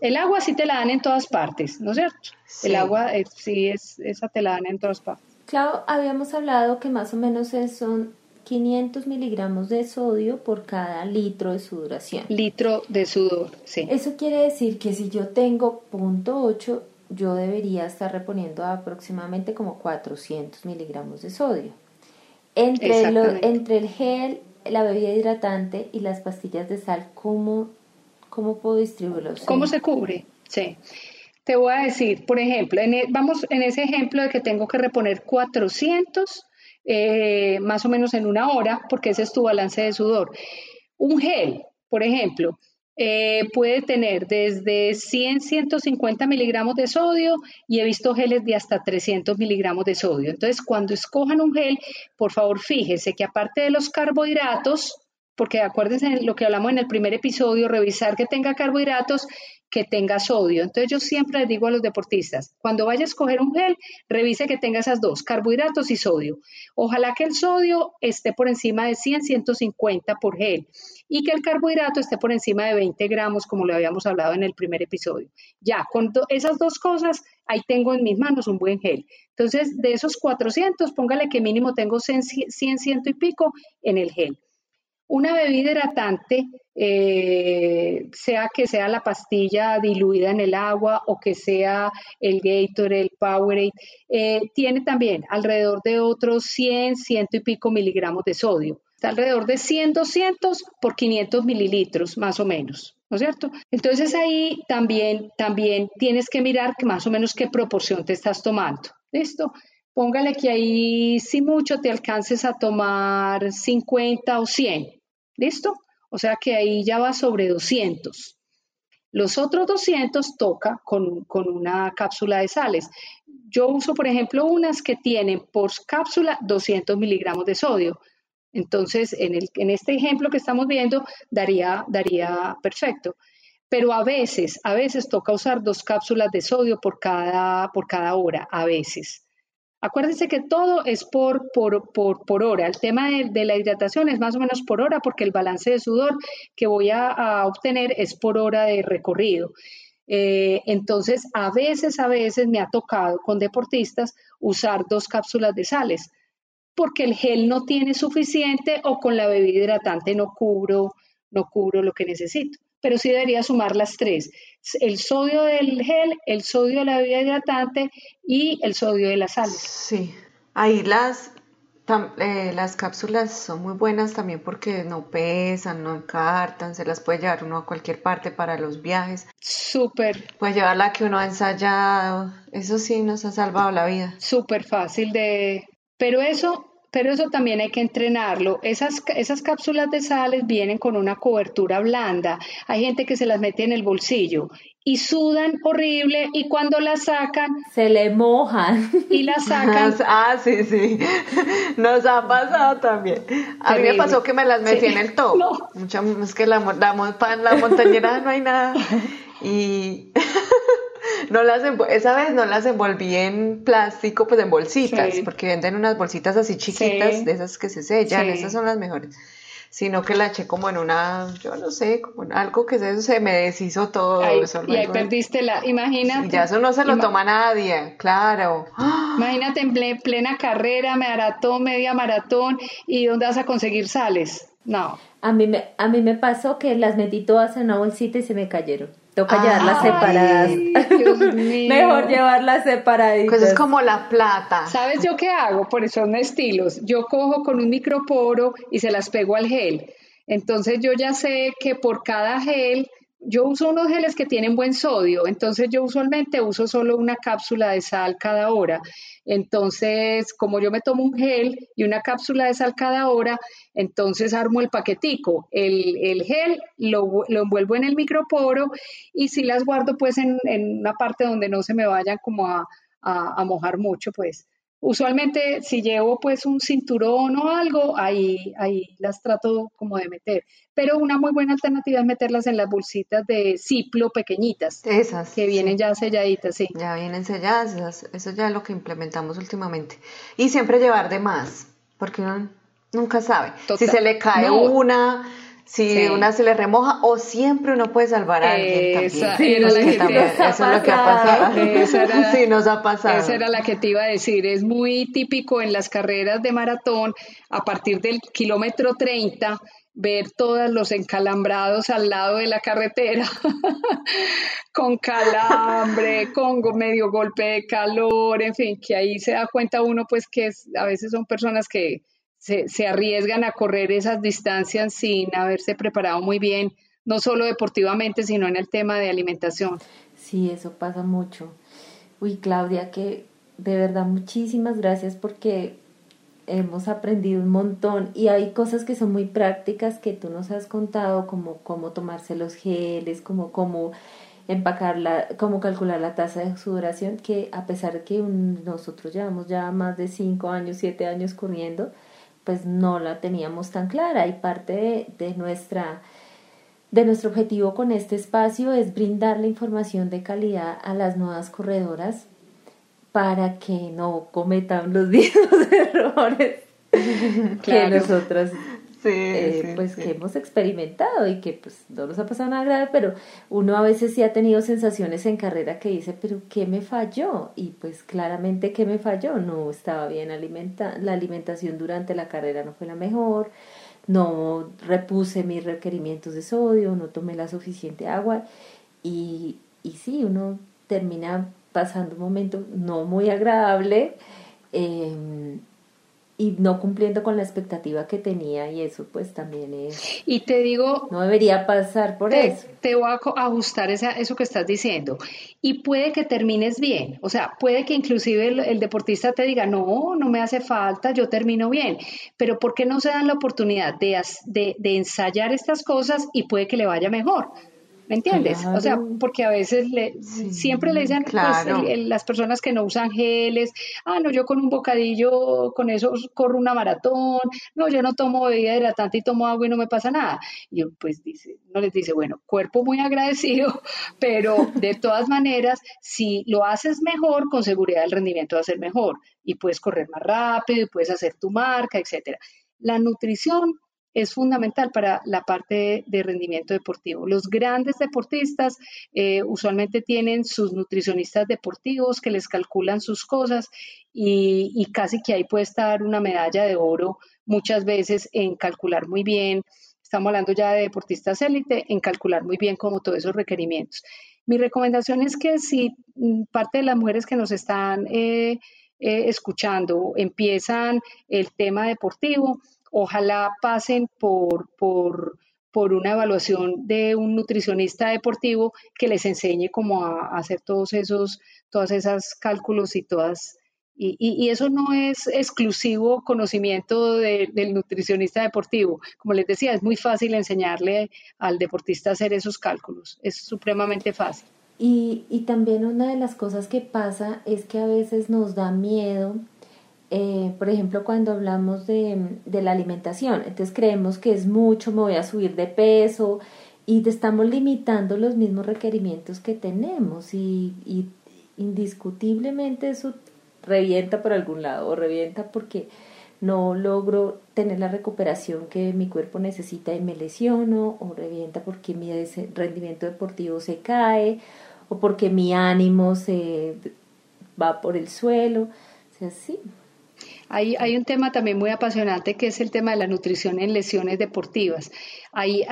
El agua sí te la dan en todas partes, ¿no es cierto? Sí. El agua eh, sí es, esa te la dan en todas partes. Claro, habíamos hablado que más o menos son 500 miligramos de sodio por cada litro de sudoración. Litro de sudor, sí. Eso quiere decir que si yo tengo punto 8, yo debería estar reponiendo aproximadamente como 400 miligramos de sodio. Entre, lo- entre el gel, la bebida hidratante y las pastillas de sal, ¿cómo, cómo puedo distribuirlos? ¿Cómo se cubre? Sí. Te voy a decir, por ejemplo, en e- vamos en ese ejemplo de que tengo que reponer 400 eh, más o menos en una hora, porque ese es tu balance de sudor. Un gel, por ejemplo, eh, puede tener desde 100, 150 miligramos de sodio y he visto geles de hasta 300 miligramos de sodio. Entonces, cuando escojan un gel, por favor, fíjense que aparte de los carbohidratos, porque acuérdense en lo que hablamos en el primer episodio, revisar que tenga carbohidratos, que tenga sodio. Entonces yo siempre les digo a los deportistas, cuando vaya a escoger un gel, revise que tenga esas dos, carbohidratos y sodio. Ojalá que el sodio esté por encima de 100, 150 por gel y que el carbohidrato esté por encima de 20 gramos, como lo habíamos hablado en el primer episodio. Ya, con esas dos cosas, ahí tengo en mis manos un buen gel. Entonces, de esos 400, póngale que mínimo tengo 100, 100 ciento y pico en el gel. Una bebida hidratante, eh, sea que sea la pastilla diluida en el agua o que sea el Gatorade, el Powerade, eh, tiene también alrededor de otros 100, ciento y pico miligramos de sodio. Está alrededor de 100, 200 por 500 mililitros, más o menos. ¿No es cierto? Entonces ahí también, también tienes que mirar que más o menos qué proporción te estás tomando. ¿Listo? Póngale que ahí si mucho te alcances a tomar 50 o 100. ¿Listo? O sea que ahí ya va sobre 200. Los otros 200 toca con, con una cápsula de sales. Yo uso, por ejemplo, unas que tienen por cápsula 200 miligramos de sodio. Entonces, en, el, en este ejemplo que estamos viendo, daría, daría perfecto. Pero a veces, a veces toca usar dos cápsulas de sodio por cada, por cada hora, a veces. Acuérdense que todo es por, por, por, por hora. El tema de, la hidratación es más o menos por hora porque el balance de sudor que voy a, a obtener es por hora de recorrido. Eh, entonces, a veces, a veces me ha tocado con deportistas usar dos cápsulas de sales porque el gel no tiene suficiente o con la bebida hidratante no cubro, no cubro lo que necesito. Pero sí debería sumar las tres, el sodio del gel, el sodio de la bebida hidratante y el sodio de las sales. Sí, ahí las, tam, eh, las cápsulas son muy buenas también porque no pesan, no encartan, se las puede llevar uno a cualquier parte para los viajes. Súper. Puede llevar la que uno ha ensayado, eso sí nos ha salvado la vida. Súper fácil de... Pero eso pero eso también hay que entrenarlo. Esas, esas cápsulas de sales vienen con una cobertura blanda. Hay gente que se las mete en el bolsillo y sudan horrible y cuando las sacan se le mojan y las sacan. Ah, sí, sí. Nos ha pasado también. A Terrible. mí me pasó que me las metí sí. en el top. No. Mucha, es que la, la, la montañera no hay nada. Y no las esa vez no las envolví en plástico, pues en bolsitas, sí. porque venden unas bolsitas así chiquitas, sí. de esas que se sellan, sí. esas son las mejores. sino que la eché como en una, yo no sé, como en algo que se, se me deshizo todo. Ahí- eso y ahí perdiste la, imagínate. y ya eso no se lo toma nadie, claro. Imagínate en ple- plena carrera, maratón, media maratón, y dónde vas a conseguir sales. No. A mí, me, a mí me pasó que las metí todas en una bolsita y se me cayeron. Toca Ay, llevarlas separadas. Dios mío. Mejor llevarlas separaditas. Pues es como la plata. ¿Sabes yo qué hago? Por eso son estilos. Yo cojo con un microporo y se las pego al gel. Entonces yo ya sé que por cada gel, yo uso unos geles que tienen buen sodio. Entonces yo usualmente uso solo una cápsula de sal cada hora. Entonces, como yo me tomo un gel y una cápsula de sal cada hora, entonces armo el paquetico. El, el gel lo, lo envuelvo en el microporo y si las guardo pues en, en una parte donde no se me vayan como a, a- a mojar mucho, pues. Usualmente si llevo pues un cinturón o algo, ahí, ahí las trato como de meter. Pero una muy buena alternativa es meterlas en las bolsitas de ciplo pequeñiñitas, Esas. que vienen ya selladitas, sí. Ya vienen selladas, esas- eso ya es lo que implementamos últimamente. Y siempre llevar de más, porque uno nunca sabe. Si se le cae No. una, si Sí. una se le remoja, o siempre uno puede salvar a alguien Esa también. era que también eso es lo que ha pasado. pasado. Esa era- sí, nos ha pasado. Esa era la que te iba a decir. Es muy típico en las carreras de maratón, a partir del kilómetro 30, ver todos los encalambrados al lado de la carretera, con calambre, con medio golpe de calor, en fin, que ahí se da cuenta uno pues que es- a veces son personas que se, se arriesgan a correr esas distancias sin haberse preparado muy bien, no solo deportivamente, sino en el tema de alimentación. Sí, eso pasa mucho. Uy, Claudia, que de verdad muchísimas gracias porque hemos aprendido un montón y hay cosas que son muy prácticas que tú nos has contado, como cómo tomarse los geles, como cómo empacar la, cómo calcular la tasa de sudoración, que a pesar de que un- nosotros llevamos ya más de cinco años, siete años corriendo, pues no la teníamos tan clara. Y parte de, de nuestra de nuestro objetivo con este espacio es brindar la información de calidad a las nuevas corredoras para que no cometan los mismos errores que nosotras eh, sí, pues sí. que hemos experimentado y que pues no nos ha pasado nada grave, pero uno a veces sí ha tenido sensaciones en carrera que dice, pero ¿qué me falló? Y pues claramente ¿qué me falló? No estaba bien alimenta la alimentación durante la carrera no fue la mejor, no repuse mis requerimientos de sodio, no tomé la suficiente agua y, y sí, uno termina pasando un momento no muy agradable eh, y no cumpliendo con la expectativa que tenía y eso pues también es, Y te digo, no debería pasar por te, eso. te voy a ajustar esa- eso que estás diciendo. Y puede que termines bien. O sea, puede que inclusive el, el deportista te diga, no, no me hace falta, yo termino bien. Pero ¿por qué no se dan la oportunidad de, as- de, de ensayar estas cosas y puede que le vaya mejor? ¿Me entiendes? O sea, porque a veces le, Sí, siempre le dicen pues, claro. el- el- las personas que no usan geles, ah, no, yo con un bocadillo, con eso corro una maratón, no, yo no tomo bebida hidratante y tomo agua y no me pasa nada. Y pues dice, no les dice, bueno, cuerpo muy agradecido, pero de todas maneras, si lo haces mejor, con seguridad el rendimiento va a ser mejor y puedes correr más rápido y puedes hacer tu marca, etcétera. La nutrición es fundamental para la parte de rendimiento deportivo. Los grandes deportistas eh, usualmente tienen sus nutricionistas deportivos que les calculan sus cosas y, casi que ahí puede estar una medalla de oro muchas veces en calcular muy bien. Estamos hablando ya de deportistas élite, en calcular muy bien como todos esos requerimientos. Mi recomendación es que si mm, parte de las mujeres que nos están eh, eh, escuchando empiezan el tema deportivo, ojalá pasen por, por, por una evaluación de un nutricionista deportivo que les enseñe cómo hacer todos esos, todas esas cálculos y todas. Y, eso no es exclusivo conocimiento de- del nutricionista deportivo. Como les decía, es muy fácil enseñarle al deportista a hacer esos cálculos. Es supremamente fácil. Y, y también una de las cosas que pasa es que a veces nos da miedo, eh, por ejemplo, cuando hablamos de, la alimentación, entonces creemos que es mucho, me voy a subir de peso y te estamos limitando los mismos requerimientos que tenemos y, y indiscutiblemente eso revienta por algún lado o revienta porque no logro tener la recuperación que mi cuerpo necesita y me lesiono o revienta porque mi rendimiento deportivo se cae o porque mi ánimo se va por el suelo. O sea, sí, hay, hay, un tema también muy apasionante que es el tema de la nutrición en lesiones deportivas. Hay,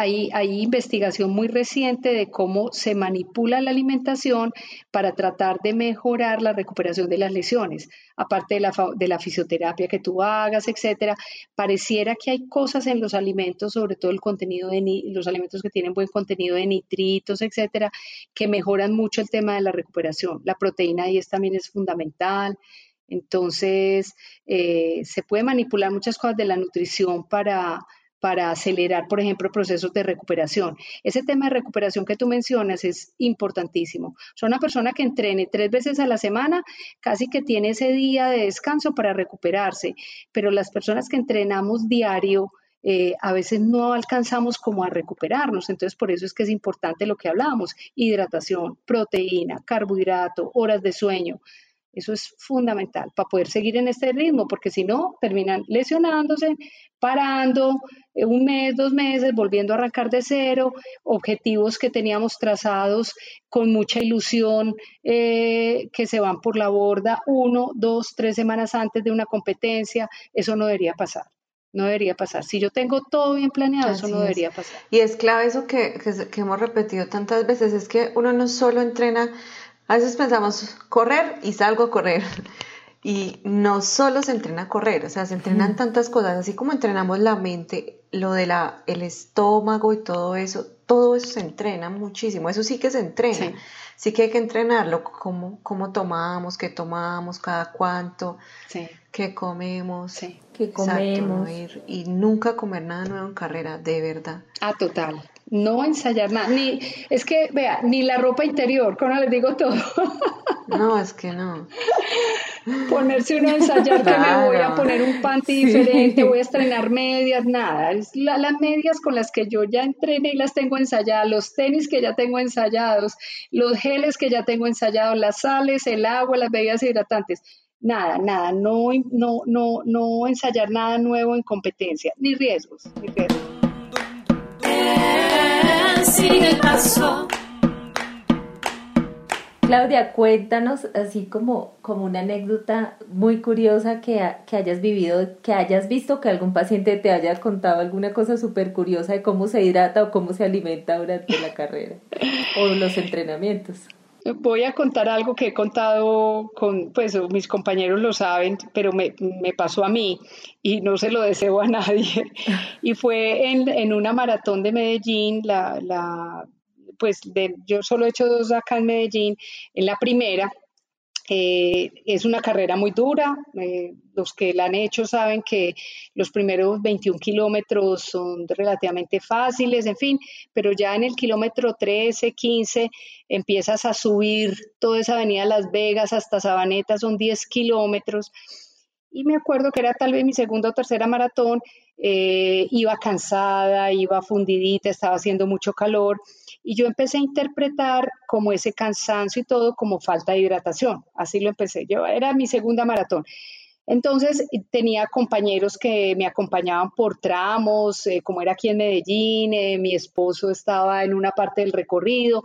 investigación muy reciente de cómo se manipula la alimentación para tratar de mejorar la recuperación de las lesiones, aparte de la, de la fisioterapia que tú hagas, etcétera. Pareciera que hay cosas en los alimentos, sobre todo el contenido de los alimentos que tienen buen contenido de nitritos, etcétera, que mejoran mucho el tema de la recuperación. La proteína ahí es, también es fundamental. Entonces, eh, se puede manipular muchas cosas de la nutrición para, para acelerar, por ejemplo, procesos de recuperación. Ese tema de recuperación que tú mencionas es importantísimo. O una persona que entrene tres veces a la semana, casi que tiene ese día de descanso para recuperarse, pero las personas que entrenamos diario, eh, a veces no alcanzamos como a recuperarnos. Entonces, por eso es que es importante lo que hablábamos, hidratación, proteína, carbohidrato, horas de sueño. Eso es fundamental para poder seguir en este ritmo, porque si no, terminan lesionándose, parando eh, un mes, dos meses, volviendo a arrancar de cero, objetivos que teníamos trazados con mucha ilusión eh, que se van por la borda uno, dos, tres semanas antes de una competencia. Eso no debería pasar. No debería pasar. Si yo tengo todo bien planeado, eso no debería pasar. Y es clave eso que, que hemos repetido tantas veces, es que uno no solo entrena a veces pensamos correr y salgo a correr. Y no solo se entrena a correr, o sea, se entrenan tantas cosas, así como entrenamos la mente, lo de la, el estómago y todo eso, todo eso se entrena muchísimo, eso sí que se entrena, sí, que hay que entrenarlo, cómo, cómo tomamos, qué tomamos, cada cuánto, qué comemos, qué comemos. y nunca comer nada nuevo en carrera, de verdad. Ah, total no ensayar nada, ni, es que, vea, ni la ropa interior, como les digo todo. No, es que no. Ponerse uno a ensayar que me voy a poner un panty diferente, voy a estrenar medias, nada. las medias con las que yo ya entrené y las tengo ensayadas, los tenis que ya tengo ensayados, los geles que ya tengo ensayados, las sales, el agua, las bebidas hidratantes. Nada, nada, no, no, no, no ensayar nada nuevo en competencia, ni riesgos, ni riesgos Claudia, cuéntanos así como, como una anécdota muy curiosa que, que, hayas vivido, que hayas visto que algún paciente te haya contado alguna cosa súper curiosa de cómo se hidrata o cómo se alimenta durante la carrera o los entrenamientos. Voy a contar algo que he contado con, pues mis compañeros lo saben, pero me, me pasó a mí y no se lo deseo a nadie. Y fue en, en una maratón de Medellín, la, la pues de, yo solo he hecho dos acá en Medellín, en la primera, eh, es una carrera muy dura. Eh, los que la han hecho saben que los primeros 21 kilómetros son relativamente fáciles, en fin, pero ya en el kilómetro 13, 15 empiezas a subir toda esa avenida Las Vegas hasta Sabaneta, son 10 kilómetros. Y me acuerdo que era tal vez mi segunda o tercera maratón, eh, iba cansada, iba fundidita, estaba haciendo mucho calor y yo empecé a interpretar como ese cansancio y todo como falta de hidratación. Así lo empecé. Yo era mi segunda maratón. Entonces tenía compañeros que me acompañaban por tramos, eh, como era aquí en Medellín, eh, mi esposo estaba en una parte del recorrido.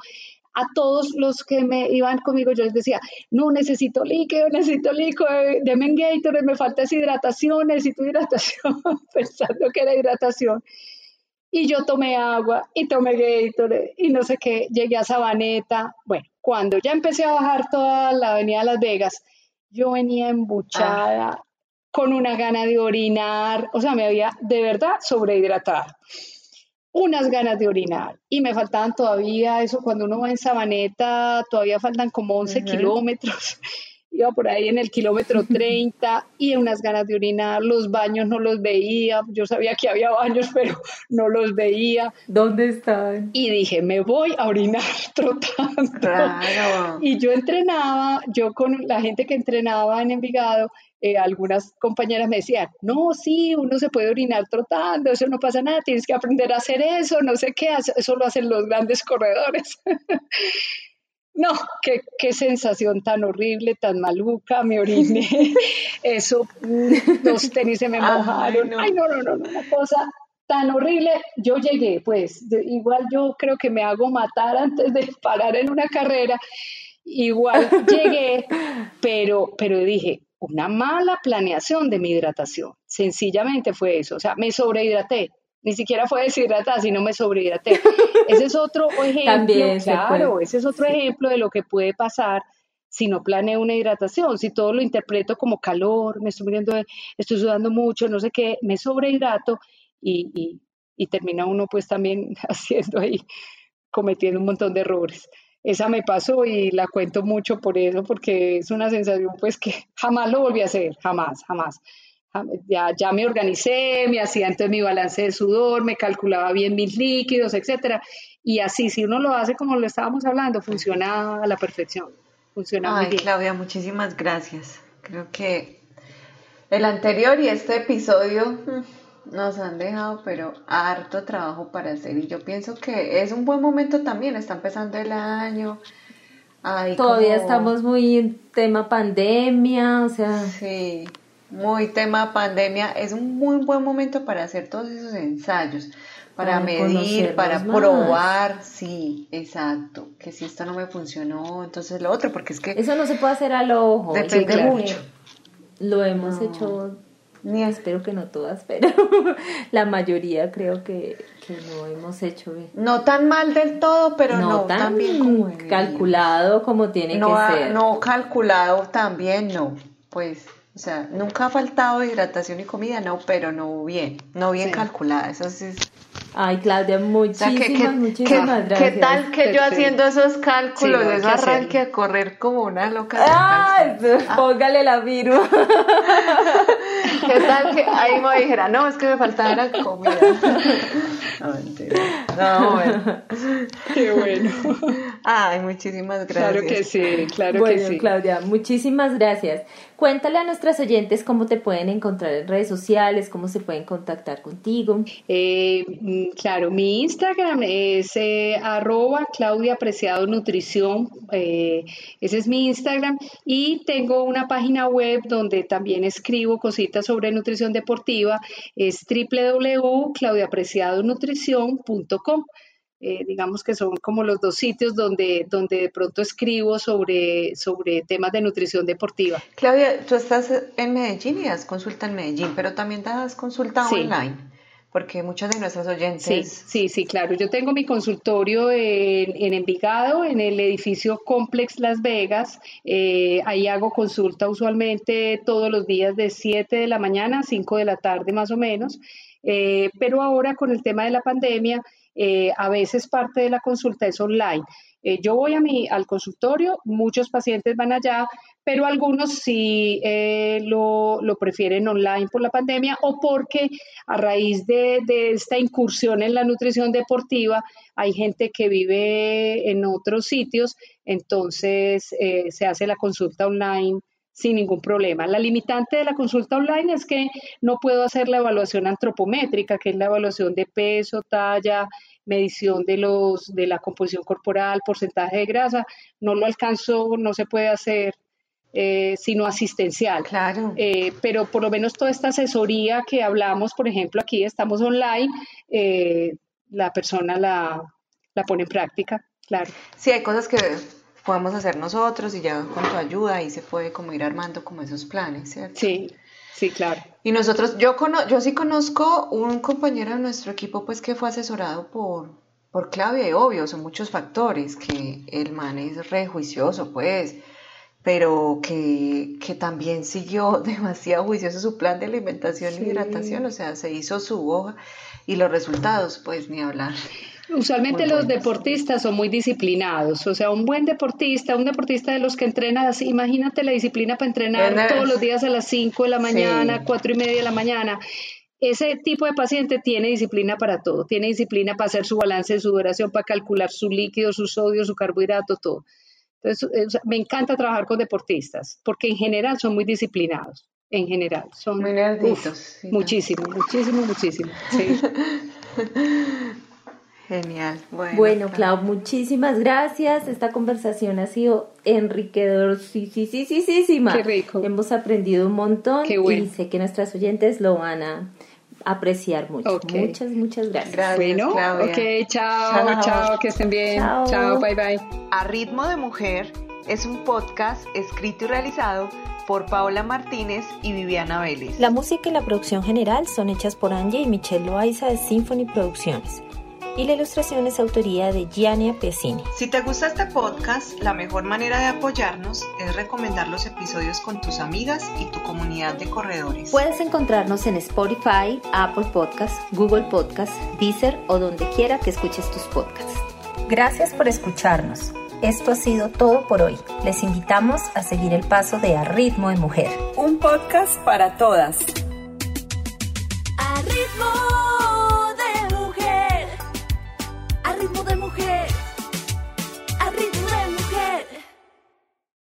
A todos los que me iban conmigo yo les decía, no, necesito líquido, necesito líquido, eh, denme Gatorade, me falta esa hidratación, necesito hidratación, pensando que era hidratación y yo tomé agua y tomé Gatorade y no sé qué, llegué a Sabaneta. Bueno, cuando ya empecé a bajar toda la avenida Las Vegas, yo venía embuchada ah. con una gana de orinar, o sea, me había de verdad sobrehidratado. Unas ganas de orinar y me faltaban todavía eso, cuando uno va en Sabaneta, todavía faltan como 11 kilómetros iba por ahí en el kilómetro 30 y unas ganas de orinar, los baños no los veía, yo sabía que había baños, pero no los veía. ¿Dónde estaban? Y dije, me voy a orinar trotando. Y yo entrenaba, yo con la gente que entrenaba en Envigado, eh, algunas compañeras me decían, no, sí, uno se puede orinar trotando, eso no pasa nada, tienes que aprender a hacer eso, no sé qué, eso lo hacen los grandes corredores. No, qué, qué sensación tan horrible, tan maluca, me oriné. Eso, los tenis se me mojaron. Ay, no, no, no, no, una cosa tan horrible. Yo llegué, pues, igual yo creo que me hago matar antes de parar en una carrera. Igual llegué, pero, pero dije, una mala planeación de mi hidratación. Sencillamente fue eso. O sea, me sobrehidraté ni siquiera fue deshidratada, sino me sobrehidraté. Ese es otro ejemplo, claro, ese es otro ejemplo de lo que puede pasar si no planeo una hidratación, si todo lo interpreto como calor, me estoy muriendo, estoy sudando mucho, no sé qué, me sobrehidrato y, y termina uno pues también haciendo ahí, cometiendo un montón de errores. Esa me pasó y la cuento mucho por eso, porque es una sensación pues que jamás lo volví a hacer, jamás, jamás. Ah, ya, ya me organicé, me hacía entonces mi balance de sudor, me calculaba bien mis líquidos, etcétera. Y así, si uno lo hace como lo estábamos hablando, funciona a la perfección. Funciona Ay, Claudia, muchísimas gracias. Creo que el anterior y este episodio mm, nos han dejado, pero harto trabajo para hacer. Y yo pienso que es un buen momento también. Está empezando el año. Todavía estamos muy en tema pandemia, o sea. Sí muy tema pandemia, es un muy buen momento para hacer todos esos ensayos, para, medir, para probar, sí, exacto, que si esto no me funcionó, entonces lo otro, porque es que... Eso no se puede hacer al ojo. Depende mucho. Lo hemos hecho, ni espero que no todas, pero la mayoría creo que, que lo hemos hecho bien. No tan mal del todo, pero no, tan, bien como calculado como tiene que ser. No calculado también, no, pues o sea, nunca ha faltado hidratación y comida, no, pero no bien, no bien calculada. Eso sí es Ay, Claudia, muchísimas, muchísimas gracias. ¿Qué tal que yo haciendo esos cálculos, sí, eso arranque a correr como una loca? Ay, ah. póngale la virus. ¿Qué tal que ahí me dijera, no, es que me faltaba comida? No, mentira. No, bueno. Qué bueno. Ay, muchísimas gracias. Claro que sí, claro que sí. Claudia, muchísimas gracias. Cuéntale a nuestras oyentes cómo te pueden encontrar en redes sociales, cómo se pueden contactar contigo. Eh, mm, claro, mi Instagram es eh, arroba Claudia Nutrición, eh, ese es mi Instagram y tengo una página web donde también escribo cositas sobre nutrición deportiva, es www.claudiapreciadonutrición.com. Eh, digamos que son como los dos sitios donde, donde de pronto escribo sobre, sobre temas de nutrición deportiva. Claudia, tú estás en Medellín y das consulta en Medellín, pero también das consulta online porque muchos de nuestros oyentes... Sí, sí, sí, claro. Yo tengo mi consultorio en, en Envigado, en el edificio Complex Las Vegas. Eh, ahí hago consulta usualmente todos los días de 7 de la mañana a 5 de la tarde más o menos. Eh, pero ahora con el tema de la pandemia, eh, a veces parte de la consulta es online. Eh, yo voy a mi, al consultorio, muchos pacientes van allá, pero algunos sí eh, lo, prefieren online por la pandemia o porque a raíz de, esta incursión en la nutrición deportiva hay gente que vive en otros sitios, entonces se hace la consulta online sin ningún problema. La limitante de la consulta online es que no puedo hacer la evaluación antropométrica, que es la evaluación de peso, talla, medición de los de la composición corporal, porcentaje de grasa, no lo alcanzo, no se puede hacer eh, sino asistencial. Claro. Eh, pero por lo menos toda esta asesoría que hablamos, por ejemplo, aquí estamos online, eh, la persona la, la pone en práctica, claro. Sí, hay cosas que podemos hacer nosotros y ya con tu ayuda ahí se puede como ir armando como esos planes, ¿cierto? Sí, sí, claro. Y nosotros, yo, yo sí conozco un compañero de nuestro equipo pues que fue asesorado por, por Claudia y obvio, son muchos factores, que el man es rejuicioso pues, pero que, que, también siguió demasiado juicioso su plan de alimentación y hidratación, o sea, se hizo su hoja y los resultados, pues ni hablar. Usualmente los deportistas son muy disciplinados, o sea, un buen deportista, un deportista de los que entrena, imagínate la disciplina para entrenar todos los días a las 5 de la mañana, cuatro y media de la mañana. Ese tipo de paciente tiene disciplina para todo, tiene disciplina para hacer su balance de sudoración, para calcular su líquido, su sodio, su carbohidrato, todo. Entonces, me encanta trabajar con deportistas, porque en general son muy disciplinados, en general. Son muy muchísimo, muchísimo, muchísimo. Sí. Genial. Bueno, Bueno, Clau, muchísimas gracias. Esta conversación ha sido enriquecedorcísima. Qué rico. Hemos aprendido un montón Qué bueno. y sé que nuestras oyentes lo van a apreciar mucho. Muchas, muchas gracias. Gracias, Bueno, Claudia. ok, chao, Chao. chao, que estén bien. Chao. chao bye bye. A Ritmo de Mujer es un podcast escrito y realizado por Paola Martínez y Viviana Vélez. La música y la producción general son hechas por Angie y Michelle Loaiza de Symphony Producciones. Y la ilustración es autoría de Giannia Piacini. Si te gusta este podcast, la mejor manera de apoyarnos es recomendar los episodios con tus amigas y tu comunidad de corredores. Puedes encontrarnos en Spotify, Apple Podcasts, Google Podcasts, Deezer o donde quiera que escuches tus podcasts. Gracias por escucharnos. Esto ha sido todo por hoy. Les invitamos a seguir el paso de A Ritmo de Mujer. Un podcast para todas. A ritmo